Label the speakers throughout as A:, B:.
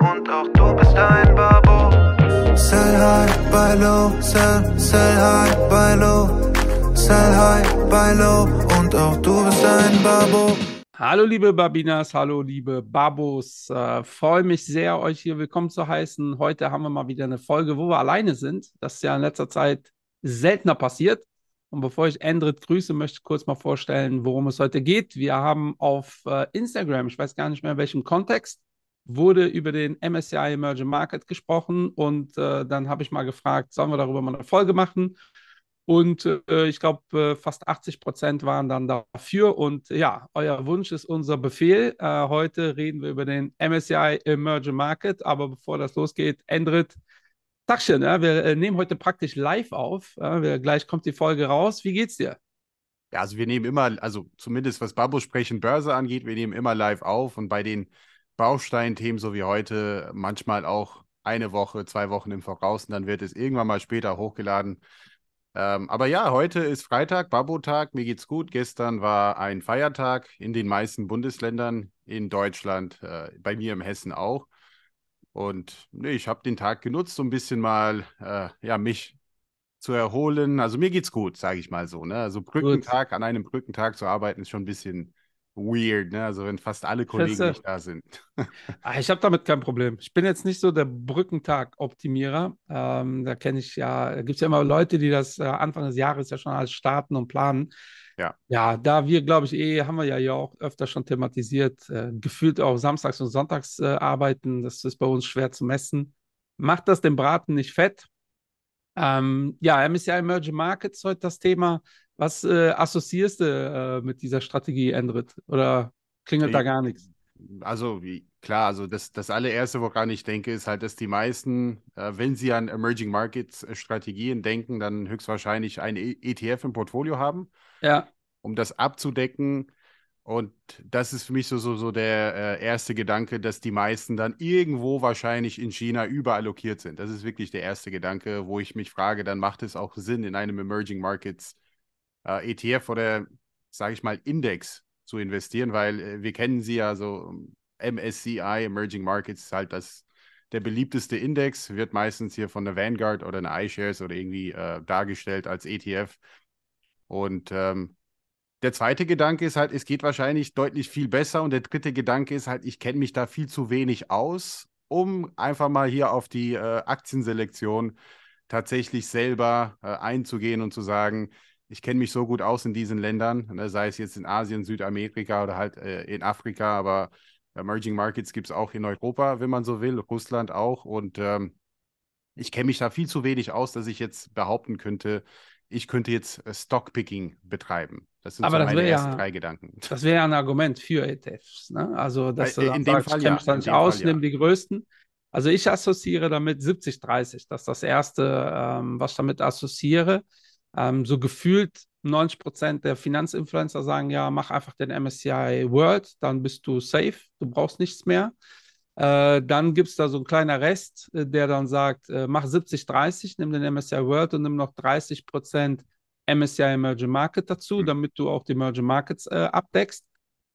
A: und auch du bist ein Babo.
B: Sell high, buy low, sell, sell high, buy low. Sell high, buy low und auch du bist ein Babo.
C: Hallo liebe Babinas, hallo liebe Babos. Äh, Freue mich sehr, euch hier willkommen zu heißen. Heute haben wir mal wieder eine Folge, wo wir alleine sind. Das ist ja in letzter Zeit seltener passiert. Und bevor ich Endrit grüße, möchte ich kurz mal vorstellen, worum es heute geht. Wir haben auf äh, Instagram, ich weiß gar nicht mehr in welchem Kontext, wurde über den MSCI Emerging Market gesprochen und äh, dann habe ich mal gefragt, sollen wir darüber mal eine Folge machen? Und äh, ich glaube, äh, fast 80 Prozent waren dann dafür. Und ja, euer Wunsch ist unser Befehl. Äh, heute reden wir über den MSCI Emerging Market. Aber bevor das losgeht, Endrit, Tagchen, ja, wir äh, nehmen heute praktisch live auf. Ja, wir, gleich kommt die Folge raus. Wie geht's dir?
D: Ja, also wir nehmen immer, also zumindest was Babo sprechen Börse angeht, wir nehmen immer live auf und bei den Bausteinthemen, so wie heute, manchmal auch eine Woche, zwei Wochen im Voraus und dann wird es irgendwann mal später hochgeladen. Ähm, aber ja, heute ist Freitag, Babo-Tag, mir geht's gut. Gestern war ein Feiertag in den meisten Bundesländern, in Deutschland, äh, bei mir im Hessen auch. Und nee, ich habe den Tag genutzt, so ein bisschen mal äh, ja, mich zu erholen. Also mir geht's gut, sage ich mal so. Ne? Also Brückentag, gut. an einem Brückentag zu arbeiten, ist schon ein bisschen weird, ne? Also wenn fast alle Kollegen Feste. nicht da sind.
C: Ah, ich habe damit kein Problem. Ich bin jetzt nicht so der Brückentag-Optimierer. Ähm, da kenne ich ja, da gibt es ja immer Leute, die das äh, Anfang des Jahres ja schon alles starten und planen.
D: Ja.
C: Ja, da wir, glaube ich, eh, haben wir ja ja auch öfter schon thematisiert, äh, gefühlt auch samstags und sonntags äh, arbeiten. Das ist bei uns schwer zu messen. Macht das den Braten nicht fett? Ähm, ja, MSCI Emerging Markets heute das Thema. Was äh, assoziierst du äh, mit dieser Strategie, Endrit? Oder klingelt da gar nichts?
D: Also, klar, also das, das allererste, woran ich denke, ist halt, dass die meisten, äh, wenn sie an Emerging Markets äh, Strategien denken, dann höchstwahrscheinlich ein ETF im Portfolio haben.
C: Ja.
D: Um das abzudecken. Und das ist für mich so, so, so der äh, erste Gedanke, dass die meisten dann irgendwo wahrscheinlich in China überallokiert sind. Das ist wirklich der erste Gedanke, wo ich mich frage, dann macht es auch Sinn, in einem Emerging Markets äh, ETF oder, sage ich mal, Index zu investieren, weil äh, wir kennen sie ja so, MSCI, Emerging Markets, ist halt das, der beliebteste Index, wird meistens hier von der Vanguard oder einer iShares oder irgendwie äh, dargestellt als ETF. Und ähm, der zweite Gedanke ist halt, es geht wahrscheinlich deutlich viel besser. Und der dritte Gedanke ist halt, ich kenne mich da viel zu wenig aus, um einfach mal hier auf die äh, Aktienselektion tatsächlich selber äh, einzugehen und zu sagen, ich kenne mich so gut aus in diesen Ländern, ne, sei es jetzt in Asien, Südamerika oder halt äh, in Afrika, aber Emerging Markets gibt es auch in Europa, wenn man so will, Russland auch. Und ähm, ich kenne mich da viel zu wenig aus, dass ich jetzt behaupten könnte, ich könnte jetzt äh, Stockpicking betreiben. Das sind
C: aber
D: so
C: das
D: meine
C: ersten
D: ja, drei Gedanken.
C: Das wäre ja ein Argument für ETFs. Ne? Also, dass
D: äh,
C: du
D: in dem
C: sagst,
D: Fall
C: ich kenne
D: ja,
C: mich da
D: in
C: nicht aus,
D: ja.
C: nimm die größten. Also ich assoziiere damit 70-30. Das ist das Erste, ähm, was ich damit assoziiere. Ähm, so gefühlt 90 Prozent der Finanzinfluencer sagen, ja, mach einfach den MSCI World, dann bist du safe, du brauchst nichts mehr. Äh, dann gibt es da so ein kleiner Rest, äh, der dann sagt, äh, mach 70-30, nimm den MSCI World und nimm noch 30 Prozent MSCI Emerging Market dazu,
D: Mhm.
C: damit du auch die Emerging Markets äh, abdeckst.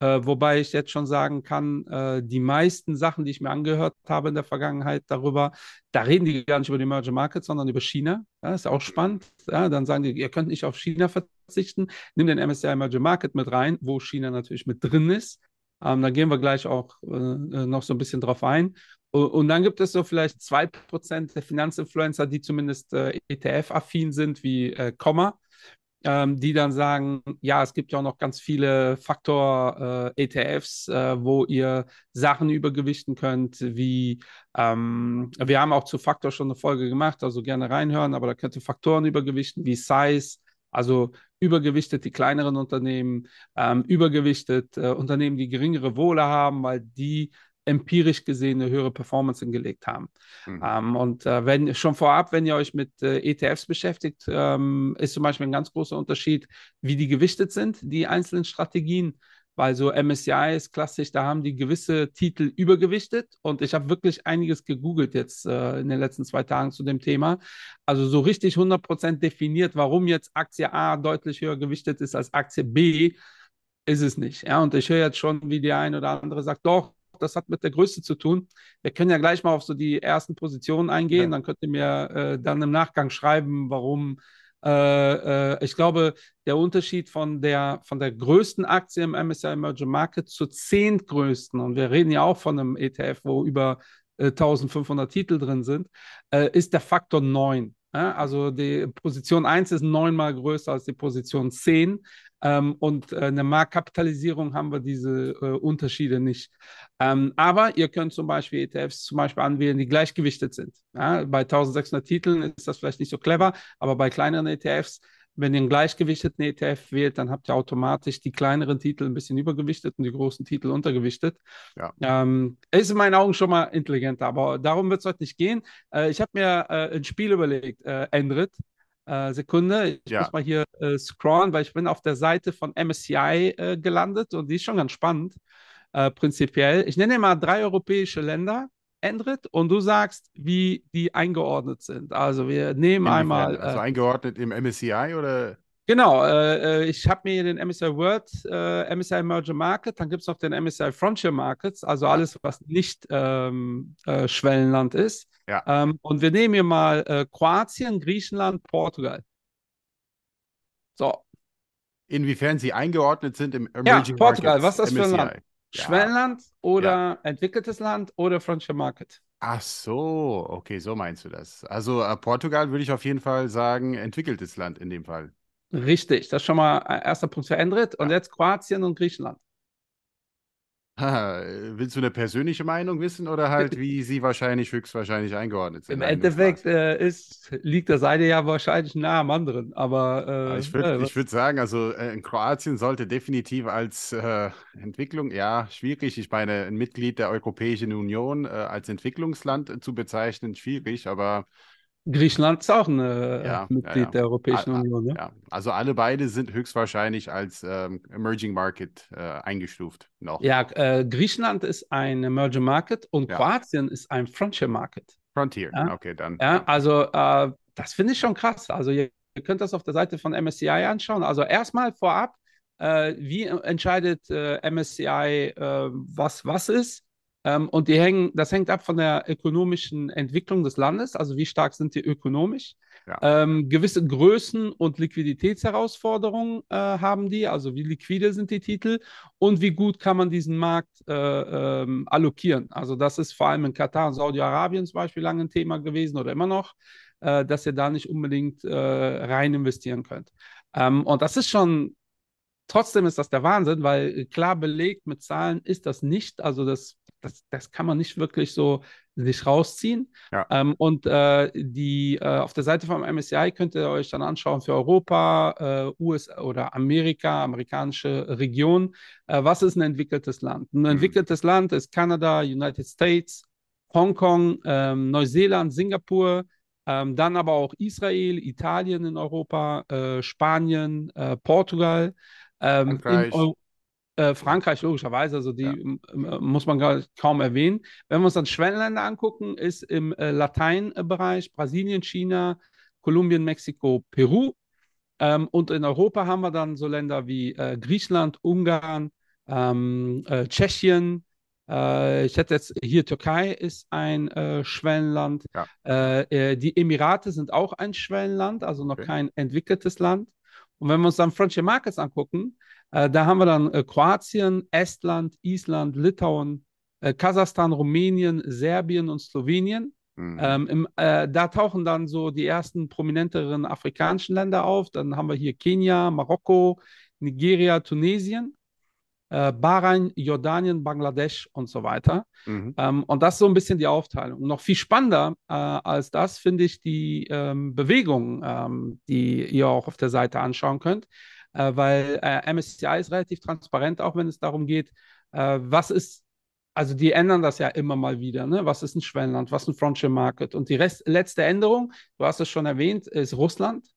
C: Äh, wobei ich jetzt schon sagen kann, äh, die meisten Sachen, die ich mir angehört habe in der Vergangenheit darüber, da reden die gar nicht über die Emerging Markets, sondern über China. Ja, ist auch spannend. Ja, dann sagen die, ihr könnt nicht auf China verzichten. Nimm den MSCI Emerging Market mit rein, wo China natürlich mit drin ist. Ähm, da gehen wir gleich auch äh, äh noch so ein bisschen drauf ein. Und, und dann gibt es so vielleicht 2% der Finanzinfluencer, die zumindest äh, ETF-affin sind, wie äh, Komma ähm, die dann sagen, ja, es gibt ja auch noch ganz viele Faktor-ETFs, äh, äh, wo ihr Sachen übergewichten könnt, wie ähm, wir haben auch zu Faktor schon eine Folge gemacht, also gerne reinhören, aber da könnt ihr Faktoren übergewichten, wie Size, also übergewichtet die kleineren Unternehmen, ähm, übergewichtet äh, Unternehmen, die geringere Wohle haben, weil die empirisch gesehen eine höhere Performance hingelegt haben. Mhm. Ähm, und äh, wenn schon vorab, wenn ihr euch mit äh, ETFs beschäftigt, ähm, ist zum Beispiel ein ganz großer Unterschied, wie die gewichtet sind, die einzelnen Strategien. Weil so MSCI ist klassisch, da haben die gewisse Titel übergewichtet und ich habe wirklich einiges gegoogelt jetzt äh, in den letzten zwei Tagen zu dem Thema. Also so richtig 100% definiert, warum jetzt Aktie A deutlich höher gewichtet ist als Aktie B, ist es nicht. Ja, und ich höre jetzt schon, wie die eine oder andere sagt, doch, das hat mit der Größe zu tun. Wir können ja gleich mal auf so die ersten Positionen eingehen,
D: Ja.
C: dann könnt ihr mir äh, dann im Nachgang schreiben, warum. Äh, äh, ich glaube, der Unterschied von der, von der größten Aktie im MSCI Emerging Market zur zehntgrößten, und wir reden ja auch von einem ETF, wo über äh, 1500 Titel drin sind, äh, ist der Faktor 9. Ja? Also die Position 1 ist neunmal größer als die Position 10. Ähm, und äh, in der Marktkapitalisierung haben wir diese äh, Unterschiede nicht. Ähm, aber ihr könnt zum Beispiel ETFs zum Beispiel anwählen, die gleichgewichtet sind. Ja? Bei 1600 Titeln ist das vielleicht nicht so clever, aber bei kleineren ETFs wenn ihr einen gleichgewichteten ETF wählt, dann habt ihr automatisch die kleineren Titel ein bisschen übergewichtet und die großen Titel untergewichtet.
D: Ja.
C: Ähm, ist in meinen Augen schon mal intelligenter, aber darum wird es heute nicht gehen. Äh, ich habe mir äh, ein Spiel überlegt, äh, Endrit. Äh, Sekunde, ich
D: Ja.
C: muss mal hier äh, scrollen, weil ich bin auf der Seite von MSCI äh, gelandet und die ist schon ganz spannend, prinzipiell. Ich nenne mal drei europäische Länder, Endrit, und du sagst, wie die eingeordnet sind. Also wir nehmen
D: Inwiefern?
C: einmal.
D: Also
C: äh,
D: eingeordnet im MSCI oder?
C: Genau, äh, äh, ich habe mir den MSCI World, äh, MSCI Emerging Market, dann gibt es noch den MSCI Frontier Markets, also
D: Ja.
C: alles, was nicht ähm, äh, Schwellenland ist.
D: Ja.
C: Ähm, und wir nehmen hier mal äh, Kroatien, Griechenland, Portugal. So,
D: Inwiefern sie eingeordnet sind im
C: ja,
D: Emerging
C: Portugal,
D: Markets,
C: was ist das für ein
D: MSCI.
C: Land?
D: Ja.
C: Schwellenland oder entwickeltes Land oder Frontier Market?
D: Ach so, okay, so meinst du das. Also äh, Portugal würde ich auf jeden Fall sagen, entwickeltes Land in dem Fall.
C: Richtig, das ist schon mal ein erster Punkt für Endrit. Und
D: Ja.
C: jetzt Kroatien und Griechenland.
D: Äh, willst du eine persönliche Meinung wissen oder halt, wie sie wahrscheinlich höchstwahrscheinlich eingeordnet sind?
C: Im Endeffekt äh, ist, liegt das eine ja wahrscheinlich nah am anderen, aber
D: Ja,
C: äh,
D: Ich würde
C: äh,
D: würd sagen, also äh, in Kroatien sollte definitiv als äh, Entwicklung, ja, schwierig. Ich meine, ein Mitglied der Europäischen Union äh, als Entwicklungsland zu bezeichnen, schwierig, aber
C: Griechenland ist auch ein äh,
D: Ja,
C: Mitglied
D: ja, ja.
C: der Europäischen
D: Ah, ah,
C: Union. Ja?
D: ja. Also alle beide sind höchstwahrscheinlich als ähm, Emerging Market äh, eingestuft noch.
C: Ja, äh, Griechenland ist ein Emerging Market und. Kroatien ist ein Frontier Market.
D: Frontier,
C: Ja.
D: okay, dann.
C: Ja, also äh, das finde ich schon krass. Also ihr, ihr könnt das auf der Seite von MSCI anschauen. Also erstmal vorab, äh, wie entscheidet äh, MSCI, was was ist? Ähm, und die hängen, das hängt ab von der ökonomischen Entwicklung des Landes, also wie stark sind die ökonomisch.
D: Ja.
C: Ähm, gewisse Größen- und Liquiditätsherausforderungen äh, haben die, also wie liquide sind die Titel und wie gut kann man diesen Markt äh, ähm, allokieren. Also das ist vor allem in Katar und Saudi-Arabien zum Beispiel lange ein Thema gewesen oder immer noch, äh, dass ihr da nicht unbedingt äh, rein investieren könnt. Ähm, und das ist schon, trotzdem ist das der Wahnsinn, weil klar belegt mit Zahlen ist das nicht. Also das, das, das kann man nicht wirklich so sich rausziehen.
D: Ja.
C: Ähm, und äh, die äh, auf der Seite vom MSCI könnt ihr euch dann anschauen für Europa, äh, USA oder Amerika, amerikanische Region. Äh, was ist ein entwickeltes Land? Ein
D: Mhm.
C: entwickeltes Land ist Kanada, United States, Hongkong, ähm, Neuseeland, Singapur, ähm, dann aber auch Israel, Italien in Europa, äh, Spanien, äh, Portugal, ähm, in
D: Frankreich.
C: Eu äh, Frankreich logischerweise, also die
D: Ja.
C: muss man gar kaum erwähnen. Wenn wir uns dann Schwellenländer angucken, ist im äh, Lateinbereich Brasilien, China, Kolumbien, Mexiko, Peru. Ähm, und in Europa haben wir dann so Länder wie äh, Griechenland, Ungarn, ähm, äh, Tschechien. Äh, ich hätte jetzt hier Türkei ist ein Schwellenland.
D: Ja.
C: Die Emirate sind auch ein Schwellenland, also noch
D: Okay.
C: kein entwickeltes Land. Und wenn wir uns dann Frontier Markets angucken, äh, da haben wir dann äh, Kroatien, Estland, Island, Litauen, äh, Kasachstan, Rumänien, Serbien und Slowenien.
D: Mhm.
C: Ähm, im, da tauchen dann so die ersten prominenteren afrikanischen Länder auf. Dann haben wir hier Kenia, Marokko, Nigeria, Tunesien, Bahrain, Jordanien, Bangladesch und so weiter.
D: Mhm.
C: Ähm, und das ist so ein bisschen die Aufteilung. Und noch viel spannender äh, als das finde ich die ähm, Bewegungen, ähm, die ihr auch auf der Seite anschauen könnt, äh, weil äh, MSCI ist relativ transparent, auch wenn es darum geht, äh, was ist, also die ändern das ja immer mal wieder, ne? Was ist ein Schwellenland, was ist ein Frontier Market? Und die Rest, letzte Änderung, du hast es schon erwähnt, ist Russland.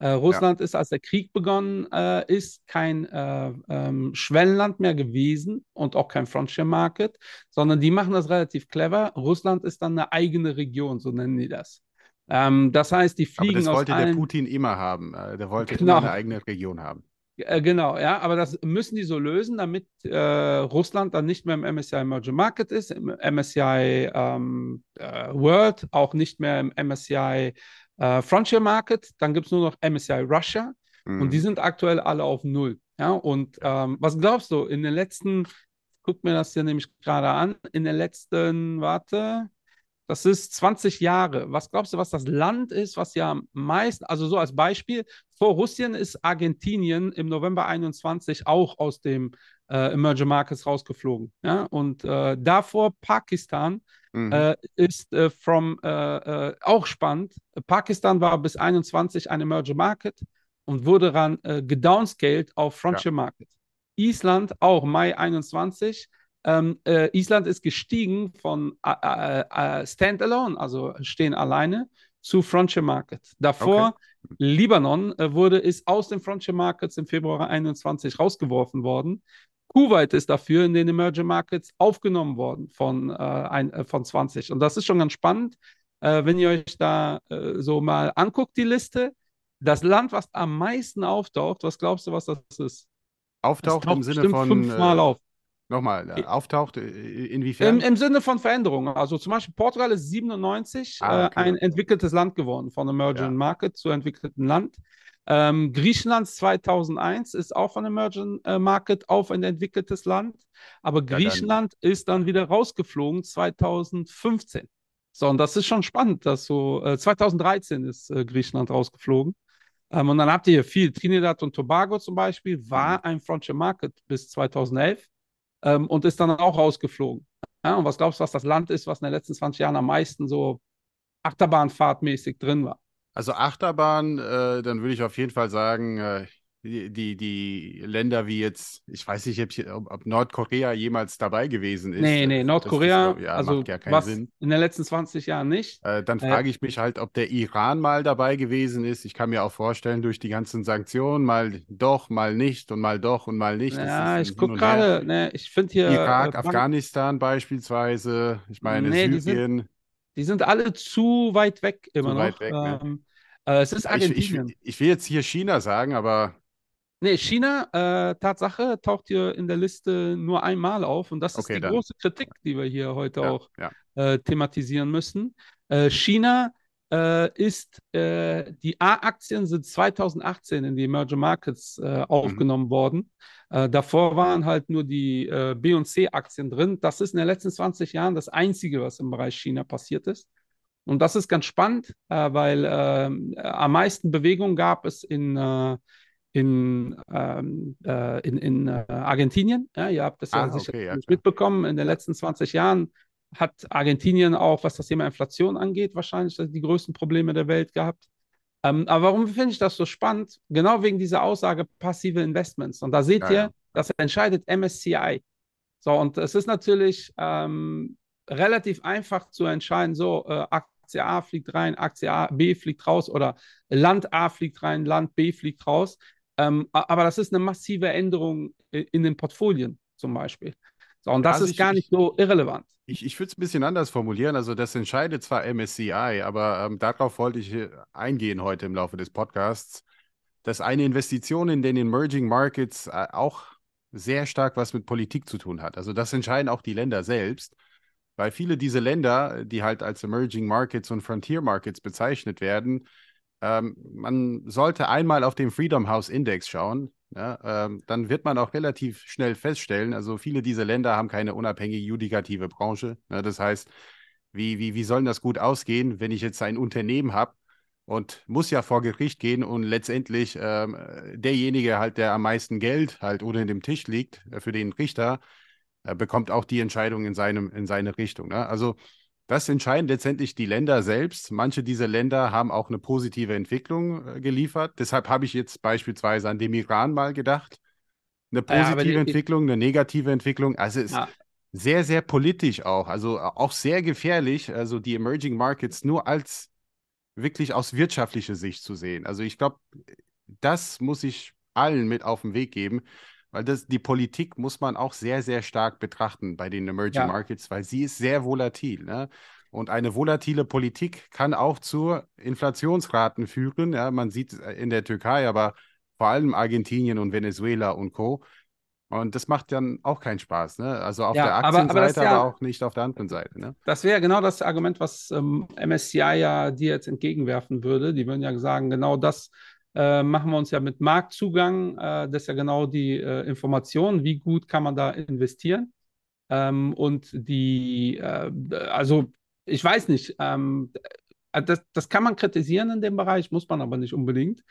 C: Äh, Russland ist, als der Krieg begonnen äh, ist, kein äh, ähm, Schwellenland mehr gewesen und auch kein Frontier Market, sondern die machen das relativ clever. Russland ist dann eine eigene Region, so nennen die das. Ähm, das heißt, die
D: Aber
C: fliegen
D: das
C: aus
D: wollte der. Putin immer haben. Äh, Der wollte
C: Genau.
D: eine eigene Region haben.
C: Äh, genau, ja, aber das müssen die so lösen, damit äh, Russland dann nicht mehr im MSCI Emerging Market ist, im MSCI ähm, äh, World, auch nicht mehr im MSCI äh, Frontier Market. Dann gibt es nur noch MSCI Russia
D: Mhm.
C: und die sind aktuell alle auf Null. Ja, und ähm, was glaubst du, in den letzten, guck mir das hier nämlich gerade an, in den letzten, warte, das ist 20 Jahre. Was glaubst du, was das Land ist, was ja am meisten, also so als Beispiel, vor Russland ist Argentinien im November 21 auch aus dem äh, Emerging Markets rausgeflogen. Ja? Und äh, davor Pakistan
D: Mhm.
C: äh, ist äh, from, äh, äh, auch spannend. Pakistan war bis 21 ein Emerging Market und wurde dann gedownscaled auf Frontier Market. Island auch Mai 21. Ähm, äh, Island ist gestiegen von äh, äh, äh, Standalone, also stehen alleine, zu Frontier Market. Davor Libanon äh, wurde ist aus den Frontier Markets im Februar 21 rausgeworfen worden. Kuwait ist dafür in den Emerging Markets aufgenommen worden von, äh, ein, von 20. Und das ist schon ganz spannend, wenn ihr euch da so mal anguckt, die Liste. Das Land, was am meisten auftaucht, was glaubst du, was das ist? Das
D: Auftaucht im Sinne von.
C: fünfmal auf.
D: Nochmal, äh, auftaucht, äh, inwiefern?
C: Im, Im Sinne von Veränderungen. Also zum Beispiel Portugal ist 97
D: Ah,
C: äh,
D: okay.
C: ein entwickeltes Land geworden, von Emerging
D: Ja.
C: Market zu entwickeltem Land. Ähm, Griechenland 2001 ist auch von Emerging äh, Market auf ein entwickeltes Land. Aber
D: dann-
C: Griechenland ist dann wieder rausgeflogen 2015. So, und das ist schon spannend, dass so äh, 2013 ist äh, Griechenland rausgeflogen. Ähm, und dann habt ihr hier viel. Trinidad und Tobago zum Beispiel war ein Frontier Market bis 2011 ähm, und ist dann auch rausgeflogen. Ja, und was glaubst du, was das Land ist, was in den letzten 20 Jahren am meisten so Achterbahnfahrtmäßig drin war?
D: Also Achterbahn, äh, dann würde ich auf jeden Fall sagen, äh, die, die, Länder wie jetzt, ich weiß nicht, ob, ob, Nordkorea jemals dabei gewesen ist.
C: Nee, nee, Nordkorea,
D: das, ja,
C: also
D: macht ja keinen
C: was
D: Sinn.
C: in den letzten 20 Jahren nicht.
D: Äh, dann
C: Äh,
D: frage ich mich halt, ob der Iran mal dabei gewesen ist. Ich kann mir auch vorstellen, durch die ganzen Sanktionen, mal doch, mal nicht und mal doch und mal nicht.
C: Ja,
D: ist
C: ich gucke gerade, ne, ich finde hier.
D: Irak,
C: äh,
D: Afghanistan beispielsweise. Ich meine,
C: Nee, die sind
D: Syrien.
C: Die sind alle zu weit weg immer
D: Zu
C: noch.
D: weit weg, ne?
C: ähm, äh, es ist
D: Ich, ich,
C: Argentinien.
D: ich will jetzt hier China sagen, aber
C: Nee, China, äh, Tatsache, taucht hier in der Liste nur einmal auf. Und das ist
D: Okay,
C: die
D: dann.
C: große Kritik, die wir hier heute
D: ja,
C: auch
D: ja.
C: äh, thematisieren müssen. Äh, China äh, ist, äh, die A-Aktien sind 2018 in die Emerging Markets
D: Mhm.
C: äh, aufgenommen worden. Äh, davor waren halt nur die B- und C-Aktien drin. Das ist in den letzten 20 Jahren das Einzige, was im Bereich China passiert ist. Und das ist ganz spannend, weil ähm, äh, am meisten Bewegung gab es in, in, ähm, äh, in, in äh, Argentinien. Ja, ihr habt das ja
D: Ah,
C: sicher
D: okay, ja,
C: mitbekommen. In den letzten 20 Jahren hat Argentinien auch, was das Thema Inflation angeht, wahrscheinlich die größten Probleme der Welt gehabt. Ähm, aber warum finde ich das so spannend? Genau wegen dieser Aussage passive Investments. Und da seht
D: Ja,
C: ihr, das entscheidet MSCI. So, und es ist natürlich ähm, relativ einfach zu entscheiden, so äh, Aktie A fliegt rein, Aktie A, B fliegt raus oder Land A fliegt rein, Land B fliegt raus. Ähm, aber das ist eine massive Änderung i- in den Portfolien zum Beispiel. So, und das
D: Also
C: ist
D: ich-
C: gar
D: ich-
C: nicht so irrelevant.
D: Ich, ich würde es ein bisschen anders formulieren. Also das entscheidet zwar MSCI, aber ähm, darauf wollte ich äh, eingehen heute im Laufe des Podcasts, dass eine Investition in den Emerging Markets äh, auch sehr stark was mit Politik zu tun hat. Also das entscheiden auch die Länder selbst, weil viele dieser Länder, die halt als Emerging Markets und Frontier Markets bezeichnet werden, ähm, man sollte einmal auf den Freedom House Index schauen. Ja, ähm, dann wird man auch relativ schnell feststellen, also viele dieser Länder haben keine unabhängige judikative Branche. Ja, das heißt, wie, wie, wie soll das gut ausgehen, wenn ich jetzt ein Unternehmen habe und muss ja vor Gericht gehen und letztendlich ähm, derjenige halt, der am meisten Geld halt unter dem Tisch liegt, äh, für den Richter, äh, bekommt auch die Entscheidung in, seinem, in seine Richtung. Ne? Also das entscheiden letztendlich die Länder selbst. Manche dieser Länder haben auch eine positive Entwicklung äh, geliefert. Deshalb habe ich jetzt beispielsweise an dem Iran mal gedacht. Eine
C: Ja, aber
D: positive
C: die-
D: Entwicklung, eine negative Entwicklung. Also es ist
C: Ja.
D: sehr, sehr politisch auch. Also auch sehr gefährlich, also die Emerging Markets nur als wirklich aus wirtschaftlicher Sicht zu sehen. Also ich glaube, das muss ich allen mit auf den Weg geben, weil das, die Politik muss man auch sehr, sehr stark betrachten bei den Emerging
C: Ja.
D: Markets, weil sie ist sehr volatil. Ne? Und eine volatile Politik kann auch zu Inflationsraten führen. Ja, man sieht es in der Türkei, aber vor allem Argentinien und Venezuela und Co. Und das macht dann auch keinen Spaß, ne? Also auf
C: Ja,
D: der
C: aber- aber
D: Aktienseite,
C: das
D: aber,
C: ja-
D: auch nicht auf der anderen Seite, ne?
C: Das wäre genau das Argument, was ähm, MSCI ja dir jetzt entgegenwerfen würde. Die würden ja sagen, genau das äh, machen wir uns ja mit Marktzugang. Äh, das ist ja genau die äh, Information, wie gut kann man da investieren. Ähm, und die, äh, also ich weiß nicht, ähm, äh, das, das kann man kritisieren in dem Bereich, muss man aber nicht unbedingt.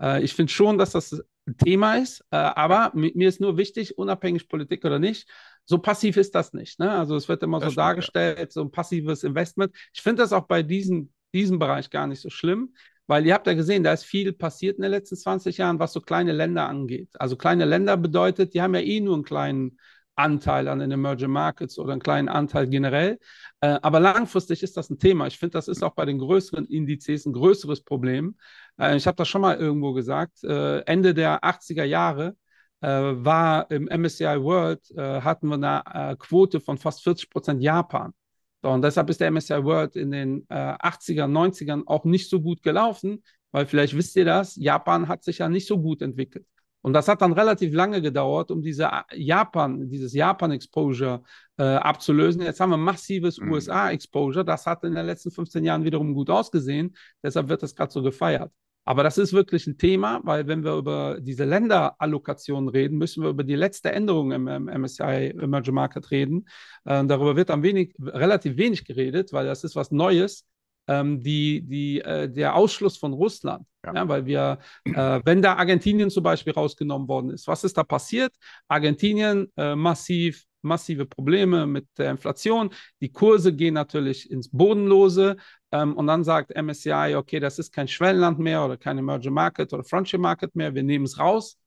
C: Äh, ich finde schon, dass das Thema ist, aber mi- mir ist nur wichtig, unabhängig Politik oder nicht, so passiv ist das nicht. Ne? Also es wird immer
D: Das
C: so
D: stimmt, ja.
C: dargestellt, so ein passives Investment. Ich finde das auch bei diesem, diesem Bereich gar nicht so schlimm, weil ihr habt ja gesehen, da ist viel passiert in den letzten 20 Jahren, was so kleine Länder angeht. Also kleine Länder bedeutet, die haben ja eh nur einen kleinen Anteil an den Emerging Markets oder einen kleinen Anteil generell. Äh, aber langfristig ist das ein Thema. Ich finde, das ist auch bei den größeren Indizes ein größeres Problem. Äh, ich habe das schon mal irgendwo gesagt. Äh, Ende der 80er Jahre äh, war im MSCI World, äh, hatten wir eine äh, Quote von fast 40 Prozent Japan. So, und deshalb ist der MSCI World in den äh, 80ern, 90ern auch nicht so gut gelaufen, weil vielleicht wisst ihr das, Japan hat sich ja nicht so gut entwickelt. Und das hat dann relativ lange gedauert, um diese äh, Japan, dieses Japan-Exposure äh, abzulösen. Jetzt haben wir massives
D: Mhm.
C: USA-Exposure. Das hat in den letzten 15 Jahren wiederum gut ausgesehen. Deshalb wird das gerade so gefeiert. Aber das ist wirklich ein Thema, weil wenn wir über diese Länderallokationen reden, müssen wir über die letzte Änderung im, im MSCI Emerging Market reden. Äh, darüber wird am wenig, relativ wenig geredet, weil das ist was Neues. Ähm, die, die, äh, der Ausschluss von Russland.
D: Ja.
C: Ja. weil wir, äh, wenn da Argentinien zum Beispiel rausgenommen worden ist, was ist da passiert? Argentinien äh, massiv, massive Probleme mit der Inflation. Die Kurse gehen natürlich ins Bodenlose. Ähm, und dann sagt MSCI, okay, das ist kein Schwellenland mehr oder kein Emerging Market oder Frontier Market mehr. Wir nehmen es raus.